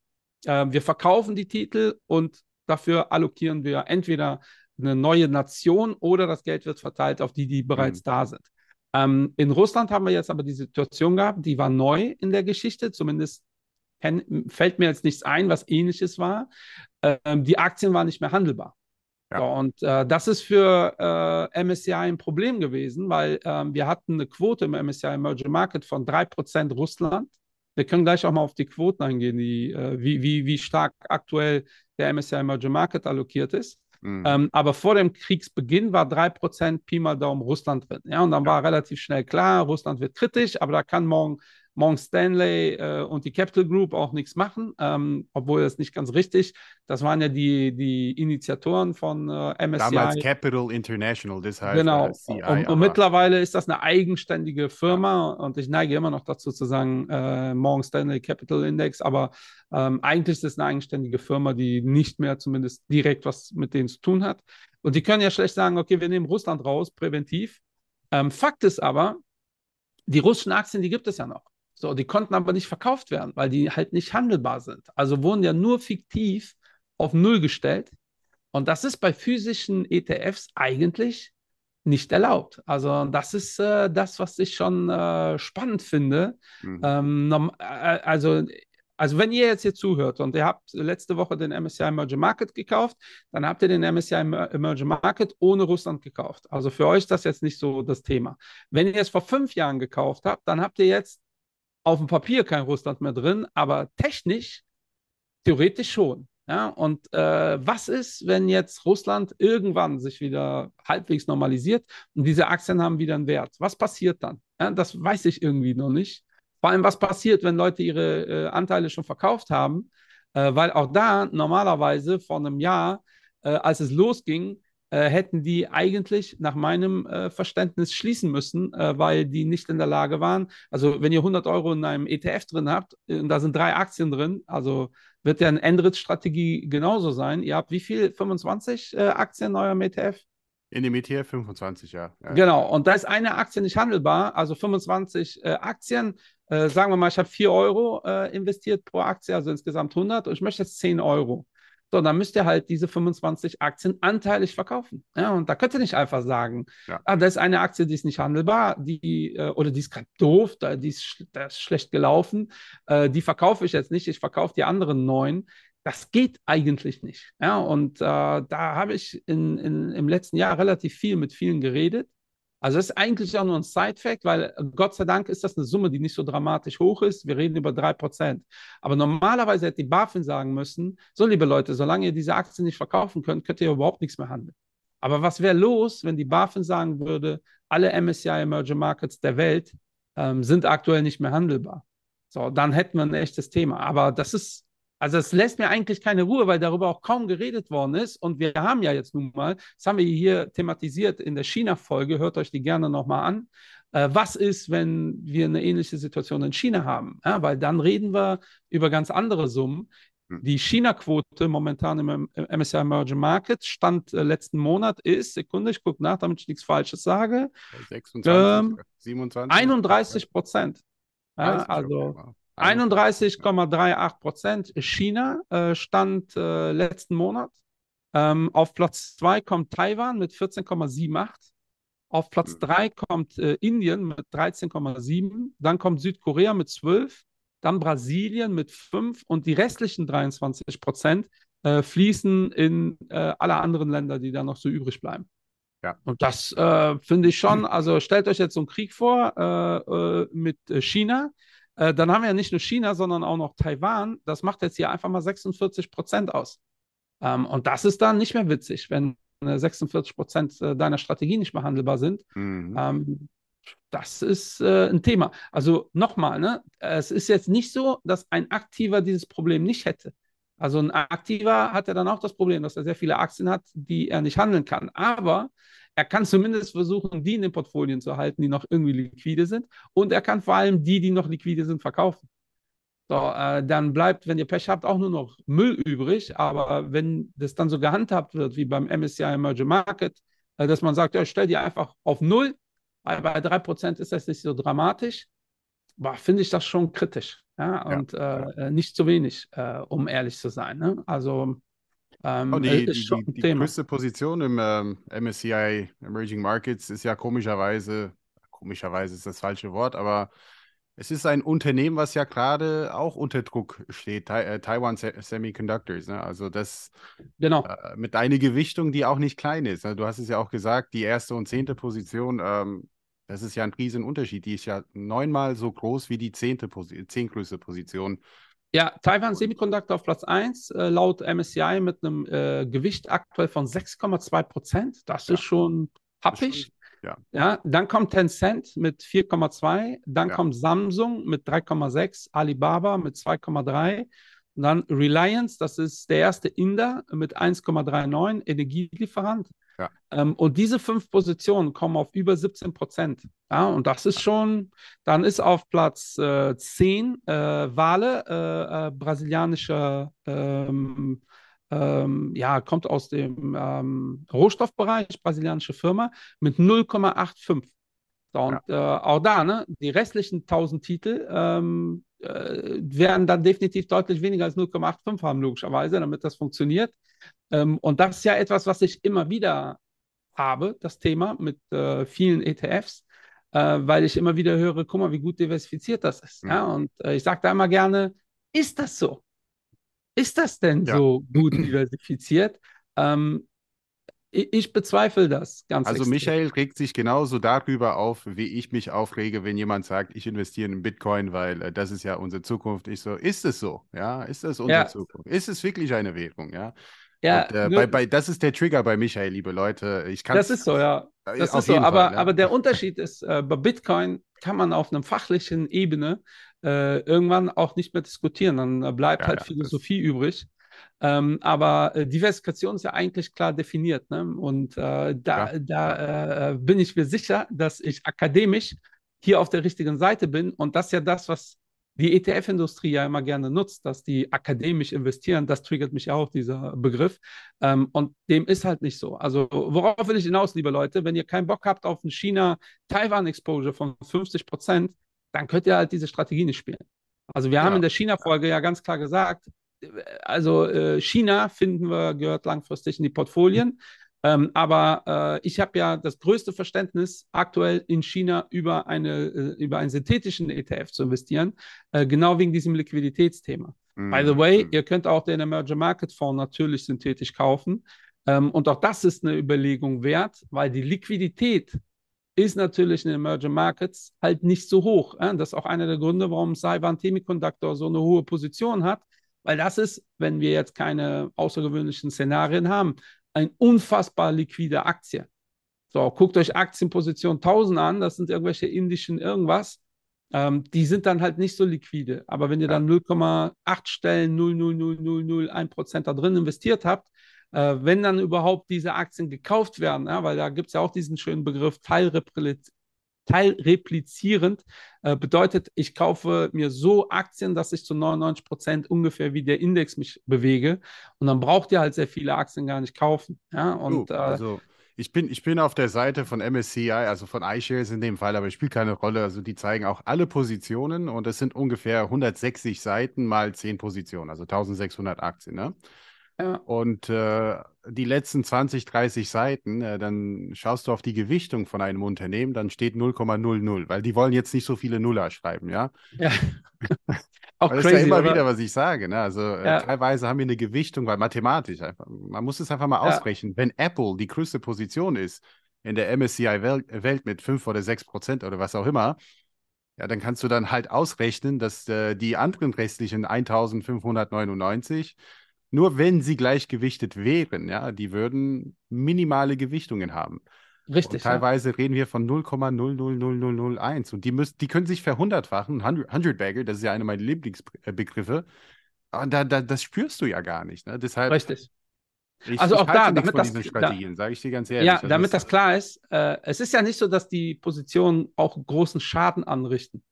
C: Äh, wir verkaufen die Titel und dafür allokieren wir entweder eine neue Nation oder das Geld wird verteilt auf die, die bereits
D: Mhm.
C: da sind. Ähm, in Russland haben wir jetzt aber die Situation gehabt, die war neu in der Geschichte, zumindest fällt mir jetzt nichts ein, was ähnliches war. Ähm, die Aktien waren nicht mehr handelbar.
D: Ja.
C: So, und äh, das ist für äh, MSCI ein Problem gewesen, weil ähm, wir hatten eine Quote im MSCI Emerging Market von 3% Russland. Wir können gleich auch mal auf die Quoten eingehen, die, äh, wie, wie, wie stark aktuell der MSCI Emerging Market allokiert ist.
D: Mhm.
C: Ähm, aber vor dem Kriegsbeginn war 3% Pi mal Daumen Russland drin. Ja, und dann war relativ schnell klar, Russland wird kritisch, aber da kann morgen, morgen Stanley äh, und die Capital Group auch nichts machen, ähm, obwohl das nicht ganz richtig. Das waren ja die, die Initiatoren von äh, MSCI.
D: Damals Capital International, das heißt
C: Genau.
D: CI,
C: Und, und mittlerweile ist das eine eigenständige Firma und ich neige immer noch dazu zu sagen, äh, Morgan Stanley Capital Index, aber ähm, eigentlich ist es eine eigenständige Firma, die nicht mehr zumindest direkt was mit denen zu tun hat. Und die können ja schlecht sagen, okay, wir nehmen Russland raus, präventiv. Ähm, Fakt ist aber, die russischen Aktien, die gibt es ja noch. So, die konnten aber nicht verkauft werden, weil die halt nicht handelbar sind. Also wurden ja nur fiktiv auf Null gestellt. Und das ist bei physischen ETFs eigentlich nicht erlaubt. Also das ist äh, das, was ich schon äh, spannend finde.
D: Mhm.
C: Ähm, norm- äh, also, also wenn ihr jetzt hier zuhört und ihr habt letzte Woche den MSCI Emerging Market gekauft, dann habt ihr den MSCI Emer- Emerging Market ohne Russland gekauft. Also für euch ist das jetzt nicht so das Thema. Wenn ihr es vor fünf Jahren gekauft habt, dann habt ihr jetzt auf dem Papier kein Russland mehr drin, aber technisch theoretisch schon. Ja, und äh, was ist, wenn jetzt Russland irgendwann sich wieder halbwegs normalisiert und diese Aktien haben wieder einen Wert? Was passiert dann? Ja, das weiß ich irgendwie noch nicht. Vor allem, was passiert, wenn Leute ihre äh, Anteile schon verkauft haben? Äh, weil auch da normalerweise vor einem Jahr, äh, als es losging, äh, hätten die eigentlich nach meinem äh, Verständnis schließen müssen, äh, weil die nicht in der Lage waren. Also wenn ihr 100 Euro in einem ETF drin habt äh, und da sind drei Aktien drin, also wird ja eine Endrit-Strategie genauso sein. Ihr habt wie viel? 25 äh, Aktien in eurem ETF?
D: In dem ETF 25, ja. ja.
C: Genau, und da ist eine Aktie nicht handelbar, also 25 äh, Aktien. Äh, sagen wir mal, ich habe 4 Euro äh, investiert pro Aktie, also insgesamt 100 und ich möchte jetzt 10 Euro. So, dann müsst ihr halt diese 25 Aktien anteilig verkaufen. Ja, und da könnt ihr nicht einfach sagen,
D: Ja.
C: ah, da ist eine Aktie, die ist nicht handelbar, die, äh, oder die ist gerade doof, da, die ist, da ist schlecht gelaufen, äh, die verkaufe ich jetzt nicht, ich verkaufe die anderen neun. Das geht eigentlich nicht. Ja, und äh, da habe ich in, in, im letzten Jahr relativ viel mit vielen geredet. Also das ist eigentlich auch nur ein Side-Fact, weil äh, Gott sei Dank ist das eine Summe, die nicht so dramatisch hoch ist. Wir reden über 3%. Aber normalerweise hätte die BaFin sagen müssen, so liebe Leute, solange ihr diese Aktien nicht verkaufen könnt, könnt ihr überhaupt nichts mehr handeln. Aber was wäre los, wenn die BaFin sagen würde, alle MSCI Emerging Markets der Welt ähm, sind aktuell nicht mehr handelbar? So, dann hätten wir ein echtes Thema. Aber das ist also es lässt mir eigentlich keine Ruhe, weil darüber auch kaum geredet worden ist. Und wir haben ja jetzt nun mal, das haben wir hier thematisiert in der China-Folge, hört euch die gerne nochmal an. Äh, was ist, wenn wir eine ähnliche Situation in China haben? Ja, weil dann reden wir über ganz andere Summen. Hm. Die China-Quote momentan im MSCI Emerging Markets Stand äh, letzten Monat ist, Sekunde, ich gucke nach, damit ich nichts Falsches sage.
D: 26,
C: ähm,
D: 27?
C: 31 Prozent. Ja, also 31,38 Prozent. China äh, stand äh, letzten Monat. Ähm, auf Platz 2 kommt Taiwan mit 14,78. Auf Platz 3 hm. kommt äh, Indien mit 13,7. Dann kommt Südkorea mit 12. Dann Brasilien mit 5. Und die restlichen 23 Prozent äh, fließen in äh, alle anderen Länder, die da noch so übrig bleiben.
D: Ja.
C: Und das äh, finde ich schon, also stellt euch jetzt so einen Krieg vor mit China äh, dann haben wir ja nicht nur China, sondern auch noch Taiwan. Das macht jetzt hier einfach mal 46 Prozent aus. Ähm, und das ist dann nicht mehr witzig, wenn 46 äh, Prozent äh, deiner Strategie nicht mehr handelbar sind. Mhm. Ähm, das ist äh, ein Thema. Also nochmal, ne? es ist jetzt nicht so, dass ein Aktiver dieses Problem nicht hätte. Also ein Aktiver hat ja dann auch das Problem, dass er sehr viele Aktien hat, die er nicht handeln kann. Aber er kann zumindest versuchen, die in den Portfolien zu halten, die noch irgendwie liquide sind. Und er kann vor allem die, die noch liquide sind, verkaufen. So, äh, dann bleibt, wenn ihr Pech habt, auch nur noch Müll übrig. Aber wenn das dann so gehandhabt wird, wie beim MSCI Emerging Market, äh, dass man sagt, ja, stell die einfach auf Null, weil bei 3% ist das nicht so dramatisch, finde ich das schon kritisch. Ja? Und ja. Äh, nicht zu wenig, äh, um ehrlich zu sein. Ne? Also
D: ähm, oh, die, die, die, die größte Position im ähm, MSCI Emerging Markets ist ja komischerweise, komischerweise ist das falsche Wort, aber es ist ein Unternehmen, was ja gerade auch unter Druck steht, tai äh, Taiwan Semiconductors. Ne? Also das
C: genau.
D: Äh, mit einer Gewichtung, die auch nicht klein ist. Ne? Du hast es ja auch gesagt, die erste und zehnte Position, ähm, das ist ja ein Riesenunterschied. Die ist ja neunmal so groß wie die zehnte Posi zehntgrößte Position
C: ja, Taiwan Semiconductor auf Platz 1, äh, laut MSCI mit einem äh, Gewicht aktuell von 6,2 Prozent. Das ja. ist schon happig.
D: Ja.
C: ja. Dann kommt Tencent mit 4,2, dann ja. kommt Samsung mit 3,6, Alibaba mit 2,3 und dann Reliance, das ist der erste Inder mit 1,39, Energielieferant Ähm, und diese fünf Positionen kommen auf über 17 Prozent. Ja, und das ist schon, dann ist auf Platz äh, 10 äh, Wale, äh, äh, brasilianischer, ähm, ähm, ja, kommt aus dem ähm, Rohstoffbereich, brasilianische Firma, mit 0,85. So, und ja. Äh, auch da, ne, die restlichen 1000 Titel ähm, äh, werden dann definitiv deutlich weniger als 0,85 haben, logischerweise, damit das funktioniert. Ähm, und das ist ja etwas, was ich immer wieder habe, das Thema mit äh, vielen ETFs, äh, weil ich immer wieder höre, guck mal, wie gut diversifiziert das ist. Mhm. Ja? Und äh, ich sage da immer gerne, ist das so? Ist das denn ja. so gut diversifiziert? Ähm, ich bezweifle das ganz
D: Also extrem. Michael regt sich genauso darüber auf, wie ich mich aufrege, wenn jemand sagt, ich investiere in Bitcoin, weil äh, das ist ja unsere Zukunft. Ich so, ist es so? Ja, ist das unsere ja. Zukunft? Ist es wirklich eine Währung? Ja.
C: Ja,
D: und, äh, bei, bei, das ist der Trigger bei Michael, liebe Leute. Ich
C: das ist so, ja. Äh, das ist so, aber, ja. aber der Unterschied ist, äh, bei Bitcoin kann man auf einer fachlichen Ebene äh, irgendwann auch nicht mehr diskutieren. Dann äh, bleibt ja, halt Philosophie übrig. Ähm, aber äh, Diversifikation ist ja eigentlich klar definiert. Ne? Und da, da bin ich mir sicher, dass ich akademisch hier auf der richtigen Seite bin. Und das ist ja das, was die ETF-Industrie ja immer gerne nutzt, dass die akademisch investieren, das triggert mich auch, dieser Begriff. Ähm, und dem ist halt nicht so. Also, worauf will ich hinaus, liebe Leute? Wenn ihr keinen Bock habt auf ein China-Taiwan-Exposure von 50 Prozent, dann könnt ihr halt diese Strategie nicht spielen. Also, wir ja. haben in der China-Folge ja ganz klar gesagt, also äh, China finden wir gehört langfristig in die Portfolien. Ähm, aber äh, ich habe ja das größte Verständnis, aktuell in China über, eine, äh, über einen synthetischen ETF zu investieren, äh, genau wegen diesem Liquiditätsthema. Mhm. By the way, mhm. ihr könnt auch den Emerging Market Fonds natürlich synthetisch kaufen. Ähm, und auch das ist eine Überlegung wert, weil die Liquidität ist natürlich in den Emerging Markets halt nicht so hoch. Das ist auch einer der Gründe, warum Saiwan Semiconductor so eine hohe Position hat, weil das ist, wenn wir jetzt keine außergewöhnlichen Szenarien haben, eine unfassbar liquide Aktie. So, guckt euch Aktienposition 1000 an, das sind irgendwelche indischen irgendwas. Ähm, die sind dann halt nicht so liquide. Aber wenn ihr dann 0,8 Stellen 0,00001 Prozent da drin investiert habt, äh, wenn dann überhaupt diese Aktien gekauft werden, ja, weil da gibt es ja auch diesen schönen Begriff Teilrepliz teilreplizierend, äh, bedeutet, ich kaufe mir so Aktien, dass ich zu 99 Prozent ungefähr wie der Index mich bewege. Und dann braucht ihr halt sehr viele Aktien gar nicht kaufen. Ja, und,
D: uh, also ich bin, ich bin auf der Seite von MSCI, also von iShares in dem Fall, aber es spielt keine Rolle. Also die zeigen auch alle Positionen und es sind ungefähr 160 Seiten mal 10 Positionen, also 1600 Aktien. Ne? Ja. Und äh, die letzten 20, 30 Seiten, äh, dann schaust du auf die Gewichtung von einem Unternehmen, dann steht 0,00, weil die wollen jetzt nicht so viele Nuller schreiben, ja? Ja. Auch weil crazy, das ist ja immer oder? wieder, was ich sage. Ne? Also äh, ja. äh, teilweise haben wir eine Gewichtung, weil mathematisch einfach, man muss es einfach mal ja. ausrechnen. Wenn Apple die größte Position ist in der MSCI-Welt Welt mit 5 oder 6 Prozent oder was auch immer, ja, dann kannst du dann halt ausrechnen, dass äh, die anderen restlichen 1599 nur wenn sie gleichgewichtet wären, ja, die würden minimale Gewichtungen haben. Richtig. Und teilweise ja. reden wir von 0,000001 und die, müssen, die können sich verhundertfachen. 100 Bagger, das ist ja einer meiner Lieblingsbegriffe. Und da, da, das spürst du ja gar nicht. Ne? Deshalb,
C: Richtig.
D: Ich,
C: also
D: ich
C: auch da, damit
D: von
C: das,
D: diesen Strategien, sage ich dir ganz ehrlich.
C: Ja, also damit das klar ist, äh, es ist ja nicht so, dass die Positionen auch großen Schaden anrichten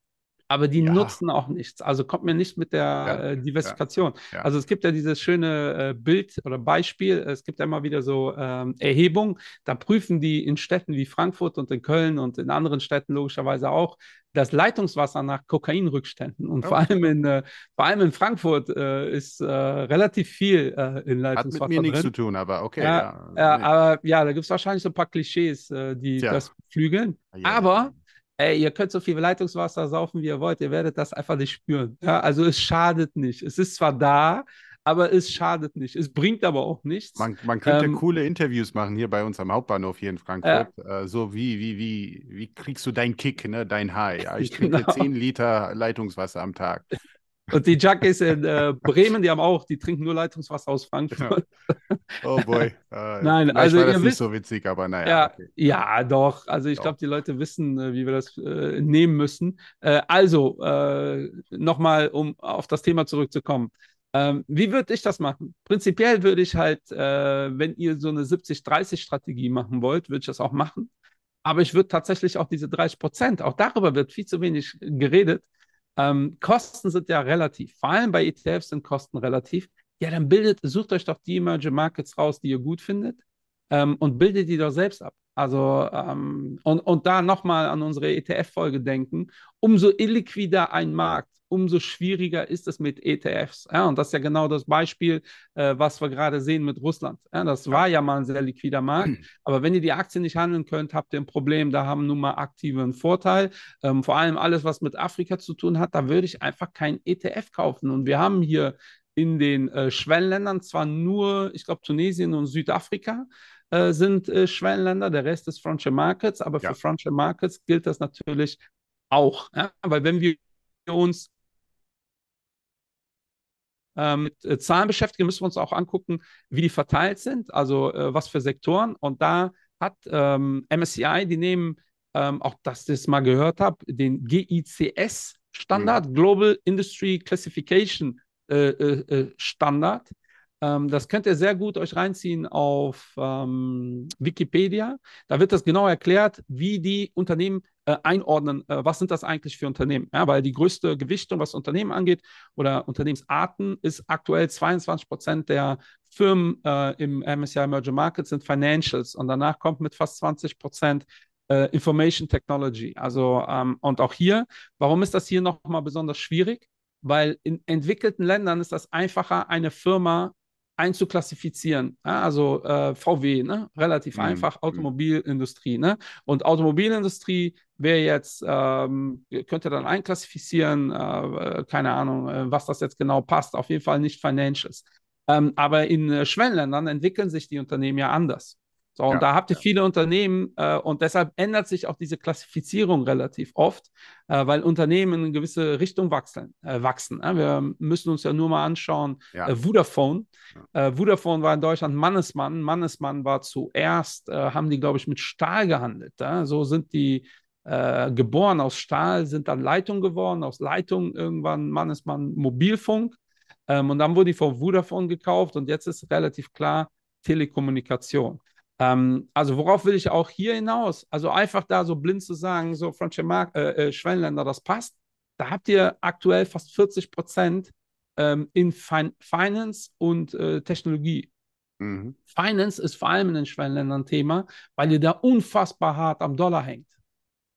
C: aber die ja. nutzen auch nichts. Also kommt mir nicht mit der ja. äh, Diversifikation. Ja. Also es gibt ja dieses schöne äh, Bild oder Beispiel, es gibt ja immer wieder so ähm, Erhebungen, da prüfen die in Städten wie Frankfurt und in Köln und in anderen Städten logischerweise auch das Leitungswasser nach Kokainrückständen. Und oh. vor, allem in, äh, vor allem in Frankfurt äh, ist äh, relativ viel äh, in Leitungswasser.
D: Hat mit mir nichts
C: zu
D: tun, aber okay.
C: Ja, ja, aber ja, da gibt es wahrscheinlich so ein paar Klischees, die Tja. das flügeln. aber ey, ihr könnt so viel Leitungswasser saufen, wie ihr wollt, ihr werdet das einfach nicht spüren. Ja, also es schadet nicht. Es ist zwar da, aber es schadet nicht. Es bringt aber auch nichts.
D: Man, man könnte ähm, coole Interviews machen hier bei uns am Hauptbahnhof hier in Frankfurt. Äh, so wie, wie, wie, wie kriegst du deinen Kick, ne? dein High? Ja, ich trinke genau. 10 Liter Leitungswasser am Tag.
C: Und die Junkies in äh, Bremen, die haben auch, die trinken nur Leitungswasser aus Frankfurt.
D: Ja. Oh boy. Äh,
C: Nein, also
D: war das
C: nicht
D: wisst, so witzig, aber naja.
C: Ja, okay. ja doch. Also ich glaube, die Leute wissen, äh, wie wir das äh, nehmen müssen. Äh, also, äh, nochmal, um auf das Thema zurückzukommen. Ähm, wie würde ich das machen? Prinzipiell würde ich halt, wenn ihr so eine 70-30-Strategie machen wollt, würde ich das auch machen. Aber ich würde tatsächlich auch diese 30 Prozent, auch darüber wird viel zu wenig geredet, ähm, Kosten sind ja relativ, vor allem bei ETFs sind Kosten relativ. Ja, dann bildet, sucht euch doch die Emerging Markets raus, die ihr gut findet ähm, und bildet die doch selbst ab. Also, ähm, und, und da nochmal an unsere ETF-Folge denken. Umso illiquider ein Markt, umso schwieriger ist es mit ETFs. Ja, und das ist ja genau das Beispiel, äh, was wir gerade sehen mit Russland. Ja, das war ja mal ein sehr liquider Markt. Aber wenn ihr die Aktien nicht handeln könnt, habt ihr ein Problem. Da haben nun mal aktive einen Vorteil. Ähm, vor allem alles, was mit Afrika zu tun hat, da würde ich einfach kein ETF kaufen. Und wir haben hier in den äh, Schwellenländern zwar nur, ich glaube, Tunesien und Südafrika äh, sind äh, Schwellenländer, der Rest ist Frontier Markets, aber ja. für Frontier Markets gilt das natürlich auch. Ja? Weil wenn wir uns äh, mit äh, Zahlen beschäftigen, müssen wir uns auch angucken, wie die verteilt sind, also was für Sektoren. Und da hat ähm, MSCI, die nehmen, ähm, auch dass ich das mal gehört habe, den GICS-Standard, mhm. Global Industry Classification äh, äh, Standard. Ähm, das könnt ihr sehr gut euch reinziehen auf ähm, Wikipedia. Da wird das genau erklärt, wie die Unternehmen äh, einordnen, äh, was sind das eigentlich für Unternehmen. Ja, weil die größte Gewichtung, was Unternehmen angeht oder Unternehmensarten, ist aktuell 22 Prozent der Firmen äh, im MSCI Emerging Markets sind Financials und danach kommt mit fast 20 Prozent äh, Information Technology. Also ähm, und auch hier, warum ist das hier nochmal besonders schwierig? Weil in entwickelten Ländern ist das einfacher, eine Firma einzuklassifizieren. Ja, also äh, VW, ne? relativ mhm. einfach, mhm. Automobilindustrie. Ne? Und Automobilindustrie wäre jetzt, ähm, könnte dann einklassifizieren, äh, keine Ahnung, äh, was das jetzt genau passt, auf jeden Fall nicht Financials. Ähm, aber in äh, Schwellenländern entwickeln sich die Unternehmen ja anders. So, und
D: Ja,
C: da habt ihr viele Unternehmen äh, und deshalb ändert sich auch diese Klassifizierung relativ oft, äh, weil Unternehmen in eine gewisse Richtung wachsen. Äh, wachsen äh. Wir müssen uns ja nur mal anschauen,
D: Ja.
C: äh, Vodafone. Äh, Vodafone war in Deutschland Mannesmann. Mannesmann war zuerst, äh, haben die, glaube ich, mit Stahl gehandelt. Ja? So sind die geboren aus Stahl, sind dann Leitung geworden, aus Leitung irgendwann Mannesmann Mobilfunk. Ähm, und dann wurde die von Vodafone gekauft und jetzt ist relativ klar Telekommunikation. Ähm, also worauf will ich auch hier hinaus? Also einfach da so blind zu sagen, so Frontier Mark äh, äh, Schwellenländer, das passt. Da habt ihr aktuell fast 40 Prozent ähm, in fin Finance und äh, Technologie.
D: Mhm.
C: Finance ist vor allem in den Schwellenländern Thema, weil ihr da unfassbar hart am Dollar hängt.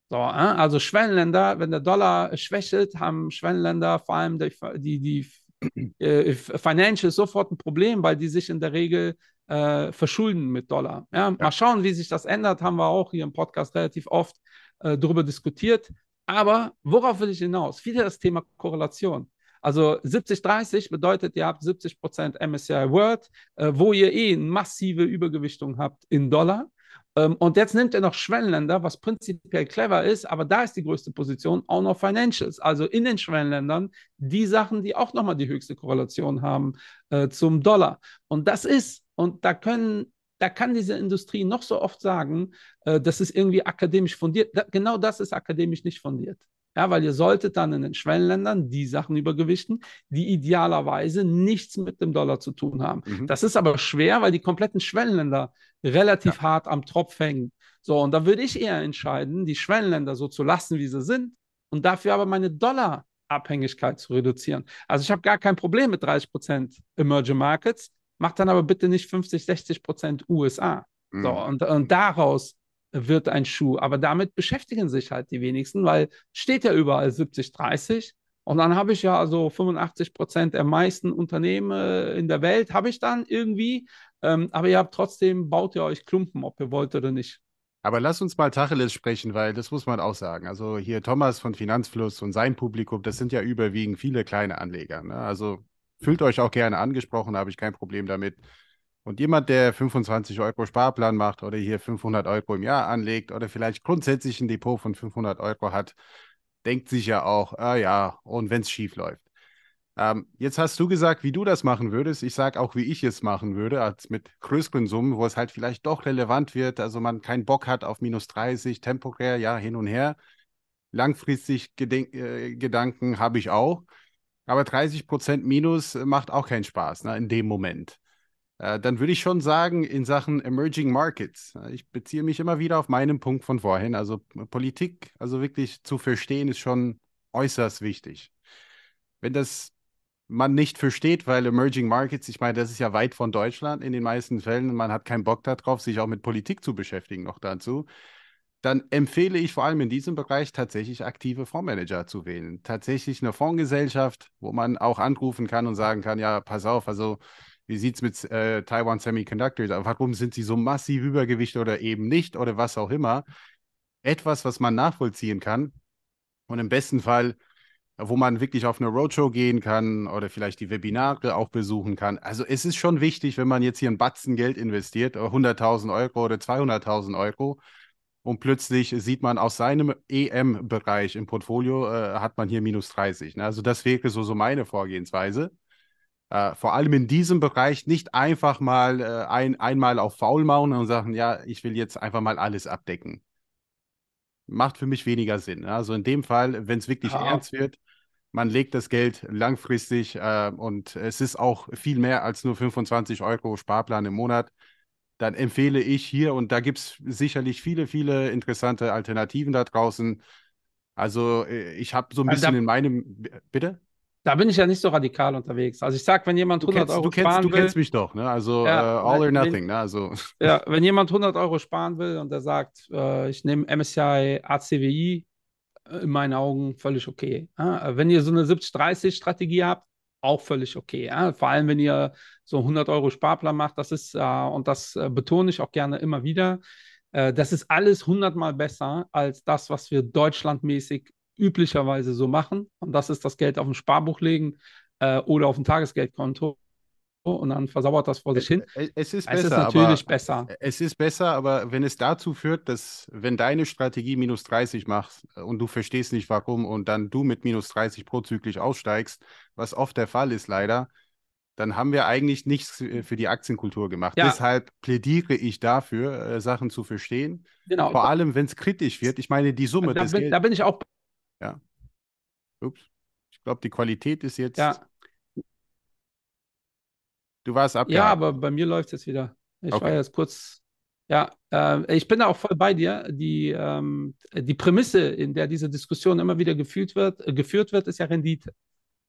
C: So, äh, also Schwellenländer, wenn der Dollar schwächelt, haben Schwellenländer vor allem die, die, die äh, Financials sofort ein Problem, weil die sich in der Regel äh, verschulden mit Dollar. Ja, Mal schauen, wie sich das ändert, haben wir auch hier im Podcast relativ oft äh, darüber diskutiert. Aber worauf will ich hinaus? Wieder das Thema Korrelation. Also 70-30 bedeutet, ihr habt 70% MSCI World, äh, wo ihr eh eine massive Übergewichtung habt in Dollar. Ähm, und jetzt nimmt er noch Schwellenländer, was prinzipiell clever ist, aber da ist die größte Position auch noch Financials. Also in den Schwellenländern die Sachen, die auch nochmal die höchste Korrelation haben äh, zum Dollar. Und das ist, und da können, da kann diese Industrie noch so oft sagen, äh, das ist irgendwie akademisch fundiert. Da, genau das ist akademisch nicht fundiert. Ja, weil ihr solltet dann in den Schwellenländern die Sachen übergewichten, die idealerweise nichts mit dem Dollar zu tun haben.
D: Mhm.
C: Das ist aber schwer, weil die kompletten Schwellenländer relativ hart am Tropf hängen. So, und da würde ich eher entscheiden, die Schwellenländer so zu lassen, wie sie sind, und dafür aber meine Dollarabhängigkeit zu reduzieren. Also ich habe gar kein Problem mit 30 Prozent Emerging Markets, macht dann aber bitte nicht 50, 60 Prozent USA.
D: Mhm.
C: So, und, und daraus wird ein Schuh. Aber damit beschäftigen sich halt die wenigsten, weil steht ja überall 70, 30. Und dann habe ich ja also 85 Prozent der meisten Unternehmen äh, in der Welt, habe ich dann irgendwie. Ähm, aber ihr habt trotzdem, baut ihr euch Klumpen, ob ihr wollt oder nicht.
D: Aber lass uns mal Tacheles sprechen, weil das muss man auch sagen. Also hier Thomas von Finanzfluss und sein Publikum, das sind ja überwiegend viele kleine Anleger. Ne? Also fühlt euch auch gerne angesprochen, da habe ich kein Problem damit. Und jemand, der 25 Euro Sparplan macht oder hier 500 Euro im Jahr anlegt oder vielleicht grundsätzlich ein Depot von 500 Euro hat, denkt sich ja auch, ah ja, und wenn es schief läuft. Ähm, jetzt hast du gesagt, wie du das machen würdest. Ich sage auch, wie ich es machen würde, als mit größeren Summen, wo es halt vielleicht doch relevant wird. Also man keinen Bock hat auf minus 30, temporär, ja, hin und her. Langfristig Geden äh, Gedanken habe ich auch. Aber 30 Prozent Minus macht auch keinen Spaß ne, in dem Moment. Äh, dann würde ich schon sagen, in Sachen Emerging Markets, äh, ich beziehe mich immer wieder auf meinen Punkt von vorhin. Also Politik, also wirklich zu verstehen, ist schon äußerst wichtig. Wenn das man nicht versteht, weil Emerging Markets, ich meine, das ist ja weit von Deutschland in den meisten Fällen, man hat keinen Bock darauf, sich auch mit Politik zu beschäftigen noch dazu, dann empfehle ich vor allem in diesem Bereich tatsächlich aktive Fondsmanager zu wählen. Tatsächlich eine Fondsgesellschaft, wo man auch anrufen kann und sagen kann, ja, pass auf, also wie sieht es mit äh, Taiwan Semiconductors? Warum sind sie so massiv Übergewicht oder eben nicht oder was auch immer? Etwas, was man nachvollziehen kann und im besten Fall wo man wirklich auf eine Roadshow gehen kann oder vielleicht die Webinare auch besuchen kann. Also es ist schon wichtig, wenn man jetzt hier ein Batzen Geld investiert, 100.000 Euro oder 200.000 Euro und plötzlich sieht man aus seinem EM-Bereich im Portfolio, äh, hat man hier minus 30. Ne? Also das wäre so, so meine Vorgehensweise. Äh, vor allem in diesem Bereich nicht einfach mal äh, ein, einmal auf faul machen und sagen, ja, ich will jetzt einfach mal alles abdecken. Macht für mich weniger Sinn. Ne? Also in dem Fall, wenn es wirklich
C: Ja.
D: ernst wird, man legt das Geld langfristig äh, und es ist auch viel mehr als nur 25 Euro Sparplan im Monat, dann empfehle ich hier, und da gibt es sicherlich viele, viele interessante Alternativen da draußen. Also äh, ich habe so ein
C: Also
D: bisschen
C: da-
D: in meinem, bitte?
C: Da bin ich ja nicht so radikal unterwegs. Also ich sage, wenn jemand
D: Du
C: 100
D: kennst,
C: Euro
D: du kennst,
C: sparen
D: du
C: will,
D: kennst mich doch, ne? Also
C: Ja,
D: äh, all or
C: wenn-
D: nothing, ne? Also
C: Ja, wenn jemand 100 Euro sparen will und der sagt, äh, ich nehme MSCI ACWI, äh, in meinen Augen völlig okay. Äh, wenn ihr so eine 70-30-Strategie habt, auch völlig okay. Ja, vor allem, wenn ihr so 100 Euro Sparplan macht, das ist, äh, und das äh, betone ich auch gerne immer wieder, äh, das ist alles 100 Mal besser als das, was wir deutschlandmäßig üblicherweise so machen. Und das ist das Geld auf ein Sparbuch legen äh, oder auf ein Tagesgeldkonto. Und dann versauert das vor sich hin.
D: Es, es ist
C: Es
D: besser,
C: ist natürlich
D: aber
C: besser.
D: es ist besser, aber wenn es dazu führt, dass wenn deine Strategie minus 30 macht äh, und du verstehst nicht warum und dann du mit minus 30 prozyklisch aussteigst, was oft der Fall ist leider, dann haben wir eigentlich nichts äh, für die Aktienkultur gemacht.
C: Ja.
D: Deshalb plädiere ich dafür, äh, Sachen zu verstehen.
C: Genau.
D: Vor allem, wenn es kritisch wird. Ich meine, die Summe
C: da,
D: des
C: bin,
D: Geldes.
C: da bin ich auch.
D: Ups. Ich glaube, die Qualität ist jetzt.
C: Ja,
D: Du warst
C: ja,
D: abgehakt.
C: aber bei mir läuft es jetzt wieder. Ich war
D: Okay.
C: jetzt kurz. Ja, äh, ich bin da auch voll bei dir. Die, ähm, die Prämisse, in der diese Diskussion immer wieder geführt wird, äh, geführt wird, ist ja Rendite.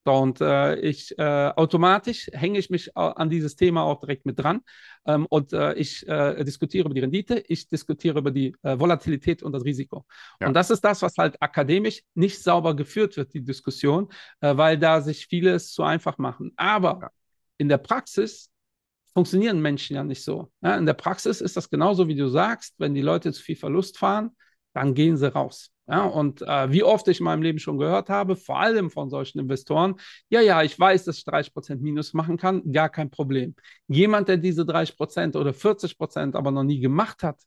C: So, und äh, ich äh, automatisch hänge ich mich an dieses Thema auch direkt mit dran. Ähm, und äh, ich äh, diskutiere über die Rendite, ich diskutiere über die äh, Volatilität und das Risiko.
D: Ja.
C: Und das ist das, was halt akademisch nicht sauber geführt wird, die Diskussion, weil da sich viele es zu einfach machen. Aber
D: Ja.
C: In der Praxis funktionieren Menschen ja nicht so. Ja, in der Praxis ist das genauso, wie du sagst, wenn die Leute zu viel Verlust fahren, dann gehen sie raus. Ja, und äh, wie oft ich in meinem Leben schon gehört habe, vor allem von solchen Investoren, ja, ja, ich weiß, dass ich 30% Minus machen kann, gar kein Problem. Jemand, der diese 30% oder 40% aber noch nie gemacht hat,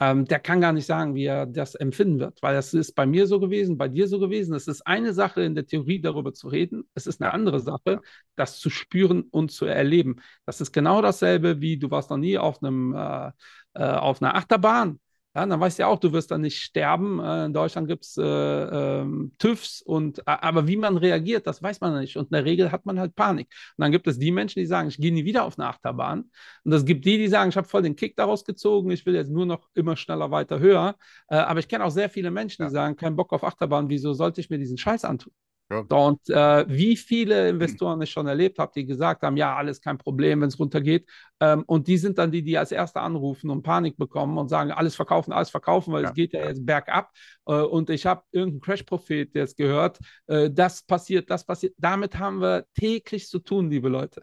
C: ähm, der kann gar nicht sagen, wie er das empfinden wird, weil das ist bei mir so gewesen, bei dir so gewesen. Es ist eine Sache, in der Theorie darüber zu reden, es ist eine andere Sache, das zu spüren und zu erleben. Das ist genau dasselbe, wie du warst noch nie auf einem äh, äh, auf einer Achterbahn. Ja, dann weißt du ja auch, du wirst dann nicht sterben. Äh, in Deutschland gibt es äh, ähm, TÜVs und aber wie man reagiert, das weiß man nicht. Und in der Regel hat man halt Panik. Und dann gibt es die Menschen, die sagen, ich gehe nie wieder auf eine Achterbahn. Und es gibt die, die sagen, ich habe voll den Kick daraus gezogen, ich will jetzt nur noch immer schneller, weiter, höher. Äh, aber ich kenne auch sehr viele Menschen, die
D: Ja.
C: sagen, kein Bock auf Achterbahn, wieso sollte ich mir diesen Scheiß antun?
D: Ja.
C: Und äh, wie viele Investoren ich schon erlebt habe, die gesagt haben, ja, alles kein Problem, wenn es runtergeht. Ähm, und die sind dann die, die als Erste anrufen und Panik bekommen und sagen, alles verkaufen, alles verkaufen, weil
D: Ja.
C: es geht ja jetzt bergab. Äh, und ich habe irgendeinen Crash-Prophet jetzt gehört, äh, das passiert, das passiert. Damit haben wir täglich zu tun, liebe Leute.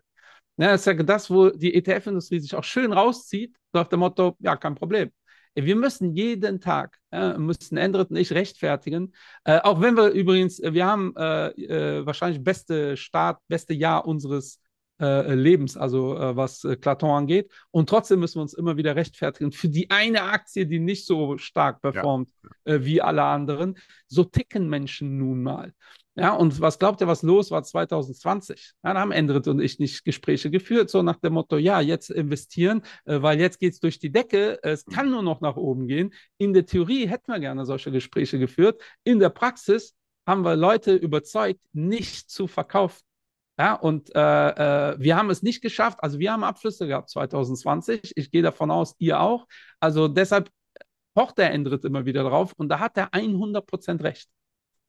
C: Ja, das ist ja das, wo die ETF-Industrie sich auch schön rauszieht, nach dem Motto, ja, kein Problem. Wir müssen jeden Tag, äh, müssen Endrit und ich rechtfertigen, äh, auch wenn wir übrigens, äh, wir haben äh, äh, wahrscheinlich beste Start, beste Jahr unseres äh, Lebens, also was äh, angeht. Und trotzdem müssen wir uns immer wieder rechtfertigen für die eine Aktie, die nicht so stark performt äh, wie alle anderen. So ticken Menschen nun mal. Ja, und was glaubt ihr, was los war 2020? Ja, da haben Endrit und ich nicht Gespräche geführt, so nach dem Motto, ja, jetzt investieren, äh, weil jetzt geht es durch die Decke, es kann nur noch nach oben gehen. In der Theorie hätten wir gerne solche Gespräche geführt. In der Praxis haben wir Leute überzeugt, nicht zu verkaufen. Ja, und äh, äh, wir haben es nicht geschafft. Also wir haben Abschlüsse gehabt 2020. Ich gehe davon aus, ihr auch. Also deshalb pocht der Endrit immer wieder drauf und da hat er 100% recht.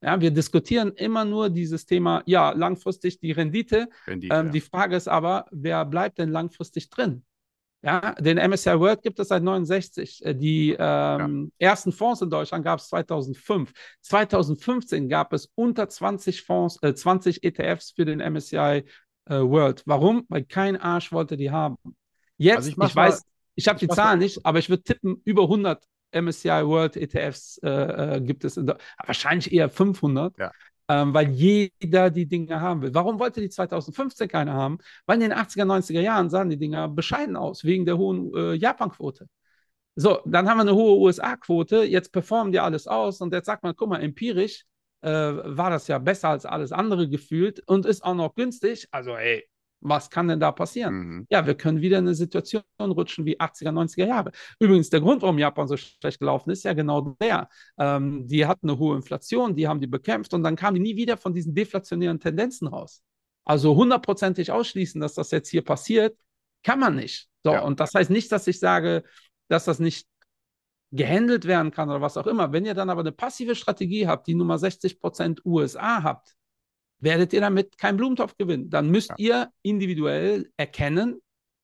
C: Ja, wir diskutieren immer nur dieses Thema, ja, langfristig die Rendite.
D: Rendite,
C: Ähm,
D: ja.
C: die Frage ist aber, wer bleibt denn langfristig drin? Ja, den MSCI World gibt es seit 69. Äh, Die ähm, ersten Fonds in Deutschland gab es 2005. 2015 gab es unter 20 Fonds, äh, 20 ETFs für den MSCI äh, World. Warum? Weil kein Arsch wollte die haben. Jetzt,
D: Also ich
C: ich,
D: mal-
C: weiß, ich habe die Zahlen nicht, aber ich würde tippen, über 100 MSCI World ETFs äh, äh, gibt es, wahrscheinlich eher 500.
D: Ja.
C: Ähm, weil jeder die Dinge haben will. Warum wollte die 2015 keiner haben? Weil in den 80er, 90er Jahren sahen die Dinger bescheiden aus, wegen der hohen äh, Japan-Quote. So, dann haben wir eine hohe USA-Quote, jetzt performen die alles aus und jetzt sagt man, guck mal, empirisch äh, war das ja besser als alles andere gefühlt und ist auch noch günstig. Also, ey, was kann denn da passieren?
D: Mhm.
C: Ja, wir können wieder in eine Situation rutschen wie 80er, 90er Jahre. Übrigens, der Grund, warum Japan so schlecht gelaufen ist, ja genau der. Ähm, die hatten eine hohe Inflation, die haben die bekämpft und dann kamen die nie wieder von diesen deflationären Tendenzen raus. Also hundertprozentig ausschließen, dass das jetzt hier passiert, kann man nicht. So,
D: Ja.
C: und das heißt nicht, dass ich sage, dass das nicht gehandelt werden kann oder was auch immer. Wenn ihr dann aber eine passive Strategie habt, die Nummer 60% USA habt, werdet ihr damit keinen Blumentopf gewinnen. Dann müsst ihr individuell erkennen,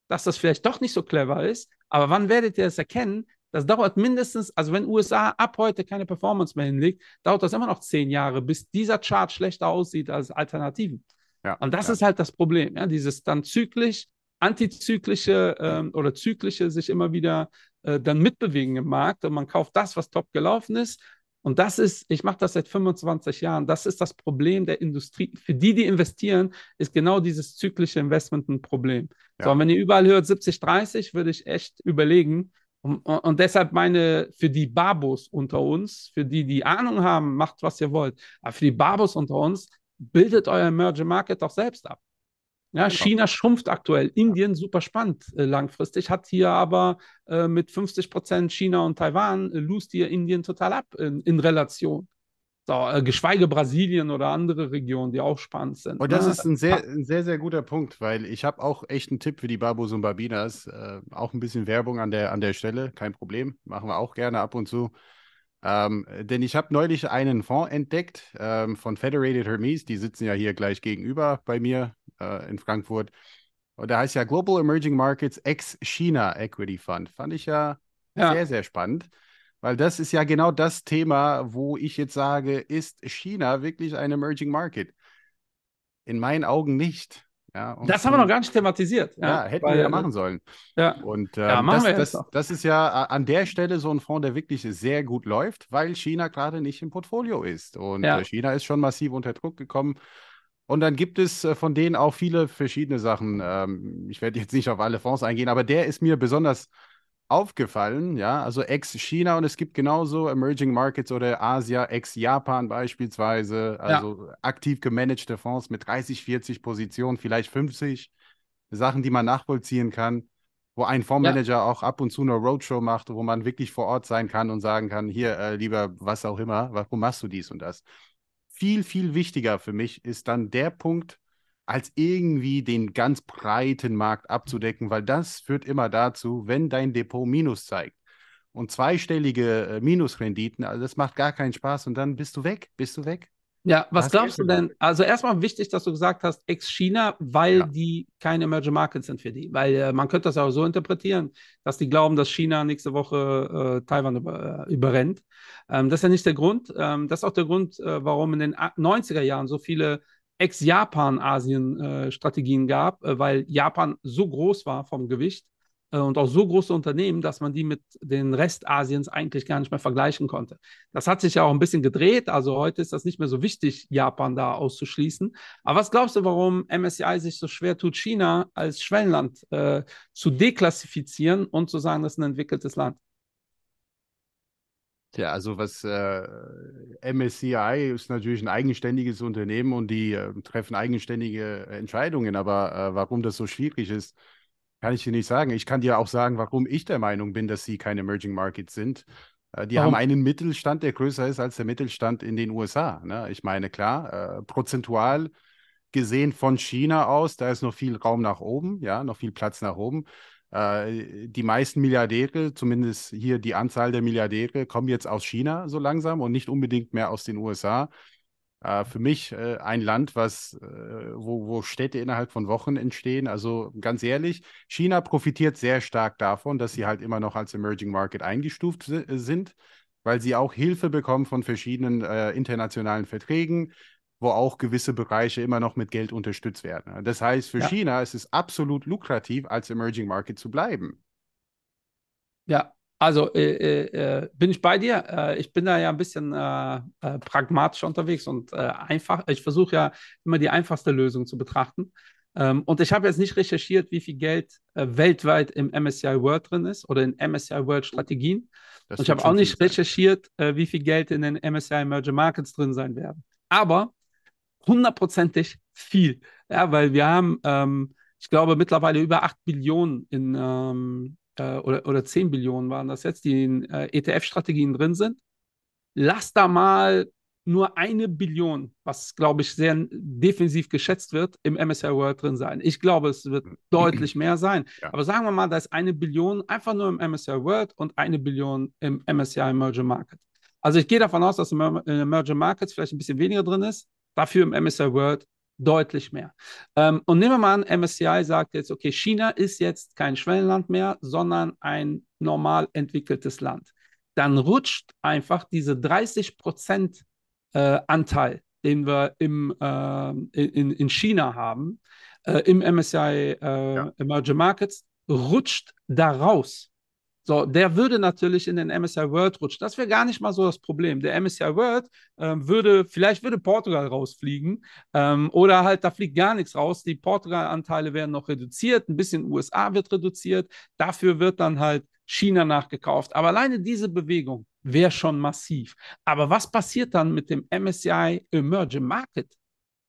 C: dass das vielleicht doch nicht so clever ist. Aber wann werdet ihr es erkennen? Das dauert mindestens, also wenn USA ab heute keine Performance mehr hinlegt, dauert das immer noch zehn Jahre, bis dieser Chart schlechter aussieht als Alternativen.
D: Ja,
C: Und das
D: ja.
C: ist halt das Problem, ja, dieses dann zyklisch, antizyklische ähm, oder zyklische sich immer wieder äh, dann mitbewegen im Markt und man kauft das, was top gelaufen ist Und das ist, ich mache das seit 25 Jahren, das ist das Problem der Industrie. Für die, die investieren, ist genau dieses zyklische Investment ein Problem.
D: Ja.
C: So, und wenn ihr überall hört 70, 30, würde ich echt überlegen. Und, und, deshalb meine, für die Babos unter uns, für die, die Ahnung haben, macht, was ihr wollt. Aber für die Babos unter uns, bildet euer Emerging Market doch selbst ab. Ja,
D: Genau.
C: China schrumpft aktuell. Indien super spannend äh, langfristig, hat hier aber äh, mit 50 Prozent China und Taiwan, äh, lust hier Indien total ab in, in Relation. So, äh, geschweige Brasilien oder andere Regionen, die auch spannend sind.
D: Und das
C: ne?
D: ist ein sehr, ein sehr, sehr guter Punkt, weil ich habe auch echt einen Tipp für die Babos und Babinas. Äh, auch ein bisschen Werbung an der, an der Stelle, kein Problem. Machen wir auch gerne ab und zu. Ähm, denn ich habe neulich einen Fonds entdeckt ähm, von Federated Hermes. Die sitzen ja hier gleich gegenüber bei mir äh, in Frankfurt. Und der heißt ja Global Emerging Markets ex-China Equity Fund. Fand ich ja,
C: Ja.
D: sehr, sehr spannend. Weil das ist ja genau das Thema, wo ich jetzt sage, ist China wirklich ein Emerging Market? In meinen Augen nicht. Ja,
C: Das haben wir noch gar nicht thematisiert.
D: Ja, hätten
C: weil,
D: wir ja machen sollen.
C: Ja,
D: Und ähm,
C: Ja, machen
D: das,
C: wir
D: das,
C: auch.
D: das ist ja a- an der Stelle so ein Fonds, der wirklich sehr gut läuft, weil China gerade nicht im Portfolio ist. Und
C: Ja.
D: äh, China ist schon massiv unter Druck gekommen. Und dann gibt es äh, von denen auch viele verschiedene Sachen. Ähm, ich werde jetzt nicht auf alle Fonds eingehen, aber der ist mir besonders aufgefallen, ja, also ex-China und es gibt genauso Emerging Markets oder Asia, ex-Japan beispielsweise, also aktiv gemanagte Fonds mit 30, 40 Positionen, vielleicht 50 Sachen, die man nachvollziehen kann, wo ein Fondsmanager auch ab und zu eine Roadshow macht, wo man wirklich vor Ort sein kann und sagen kann, hier, äh, lieber was auch immer, warum machst du dies und das? Viel, viel wichtiger für mich ist dann der Punkt, als irgendwie den ganz breiten Markt abzudecken, weil das führt immer dazu, wenn dein Depot Minus zeigt und zweistellige äh, Minusrenditen, also das macht gar keinen Spaß und dann bist du weg, bist du weg.
C: Ja, was
D: hast
C: glaubst du denn? Also erstmal wichtig, dass du gesagt hast, ex-China, weil
D: Ja.
C: die keine Emerging Markets sind für die. Weil äh, man könnte das auch so interpretieren, dass die glauben, dass China nächste Woche äh, Taiwan über, äh, überrennt. Ähm, das ist ja nicht der Grund. Ähm, das ist auch der Grund, äh, warum in den a- 90er Jahren so viele Ex-Japan-Asien-Strategien gab, äh, weil Japan so groß war vom Gewicht äh, und auch so große Unternehmen, dass man die mit den Rest Asiens eigentlich gar nicht mehr vergleichen konnte. Das hat sich ja auch ein bisschen gedreht. Also heute ist das nicht mehr so wichtig, Japan da auszuschließen. Aber was glaubst du, warum MSCI sich so schwer tut, China als Schwellenland äh, zu deklassifizieren und zu sagen, das ist ein entwickeltes Land?
D: Tja, also was äh, MSCI ist natürlich ein eigenständiges Unternehmen und die äh, treffen eigenständige Entscheidungen, aber äh, warum das so schwierig ist, kann ich dir nicht sagen. Ich kann dir auch sagen, warum ich der Meinung bin, dass sie kein Emerging Markets sind. Äh, die
C: Warum?
D: haben einen Mittelstand, der größer ist als der Mittelstand in den USA. Ne? Ich meine, klar, äh, prozentual gesehen von China aus, da ist noch viel Raum nach oben, ja, noch viel Platz nach oben. Äh, die meisten Milliardäre, zumindest hier die Anzahl der Milliardäre, kommen jetzt aus China so langsam und nicht unbedingt mehr aus den USA. Äh, für mich äh, ein Land, was, äh, wo, wo Städte innerhalb von Wochen entstehen. Also ganz ehrlich, China profitiert sehr stark davon, dass sie halt immer noch als Emerging Market eingestuft si- sind, weil sie auch Hilfe bekommen von verschiedenen äh, internationalen Verträgen, wo auch gewisse Bereiche immer noch mit Geld unterstützt werden. Das heißt, für
C: Ja.
D: China ist es absolut lukrativ, als Emerging Market zu bleiben.
C: Ja, also äh, äh, äh, bin ich bei dir. Äh, ich bin da ja ein bisschen äh, äh, pragmatisch unterwegs und einfach. Ich versuche ja immer die einfachste Lösung zu betrachten. Ähm, und ich habe jetzt nicht recherchiert, wie viel Geld weltweit im MSCI World drin ist oder in MSCI World Strategien.
D: Das
C: Und ich habe auch nicht recherchiert, wie viel Geld in den MSCI Emerging Markets drin sein werden. Aber hundertprozentig viel. Ja, weil wir haben, ähm, ich glaube, mittlerweile über 8 Billionen in, ähm, äh, oder, oder 10 Billionen waren das jetzt, die in äh, ETF-Strategien drin sind. Lass da mal nur eine Billion, was glaube ich sehr defensiv geschätzt wird, im MSCI World drin sein. Ich glaube, es wird deutlich mehr sein.
D: Ja.
C: Aber sagen wir mal, da ist eine Billion einfach nur im MSCI World und eine Billion im MSCI Emerging Market. Also ich gehe davon aus, dass im in Emerging Markets vielleicht ein bisschen weniger drin ist, dafür im MSCI World deutlich mehr. Ähm, und nehmen wir mal an, MSCI sagt jetzt, okay, China ist jetzt kein Schwellenland mehr, sondern ein normal entwickeltes Land. Dann rutscht einfach diese 30 Prozent äh, Anteil, den wir im, äh, in, in China haben, äh, im MSCI äh,
D: Ja.
C: Emerging Markets, rutscht da raus. So, der würde natürlich in den MSCI World rutschen. Das wäre gar nicht mal so das Problem. Der MSCI World ähm, würde, vielleicht würde Portugal rausfliegen ähm, oder halt, da fliegt gar nichts raus. Die Portugal-Anteile werden noch reduziert, ein bisschen USA wird reduziert. Dafür wird dann halt China nachgekauft. Aber alleine diese Bewegung wäre schon massiv. Aber was passiert dann mit dem MSCI Emerging Market?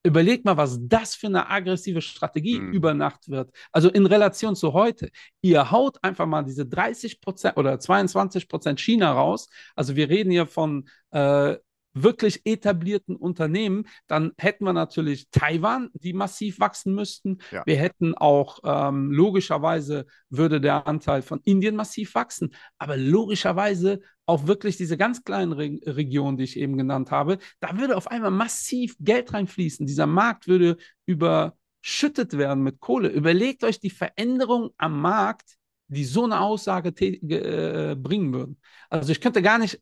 C: Überleg mal, was das für eine aggressive Strategie
D: Mhm.
C: über Nacht wird. Also in Relation zu heute. Ihr haut einfach mal diese 30 Prozent oder 22 Prozent China raus. Also wir reden hier von äh, wirklich etablierten Unternehmen. Dann hätten wir natürlich Taiwan, die massiv wachsen müssten.
D: Ja.
C: Wir hätten auch ähm, logischerweise würde der Anteil von Indien massiv wachsen. Aber logischerweise auch wirklich diese ganz kleinen Re Regionen, die ich eben genannt habe, da würde auf einmal massiv Geld reinfließen. Dieser Markt würde überschüttet werden mit Kohle. Überlegt euch die Veränderung am Markt, die so eine Aussage äh, bringen würden. Also ich könnte gar nicht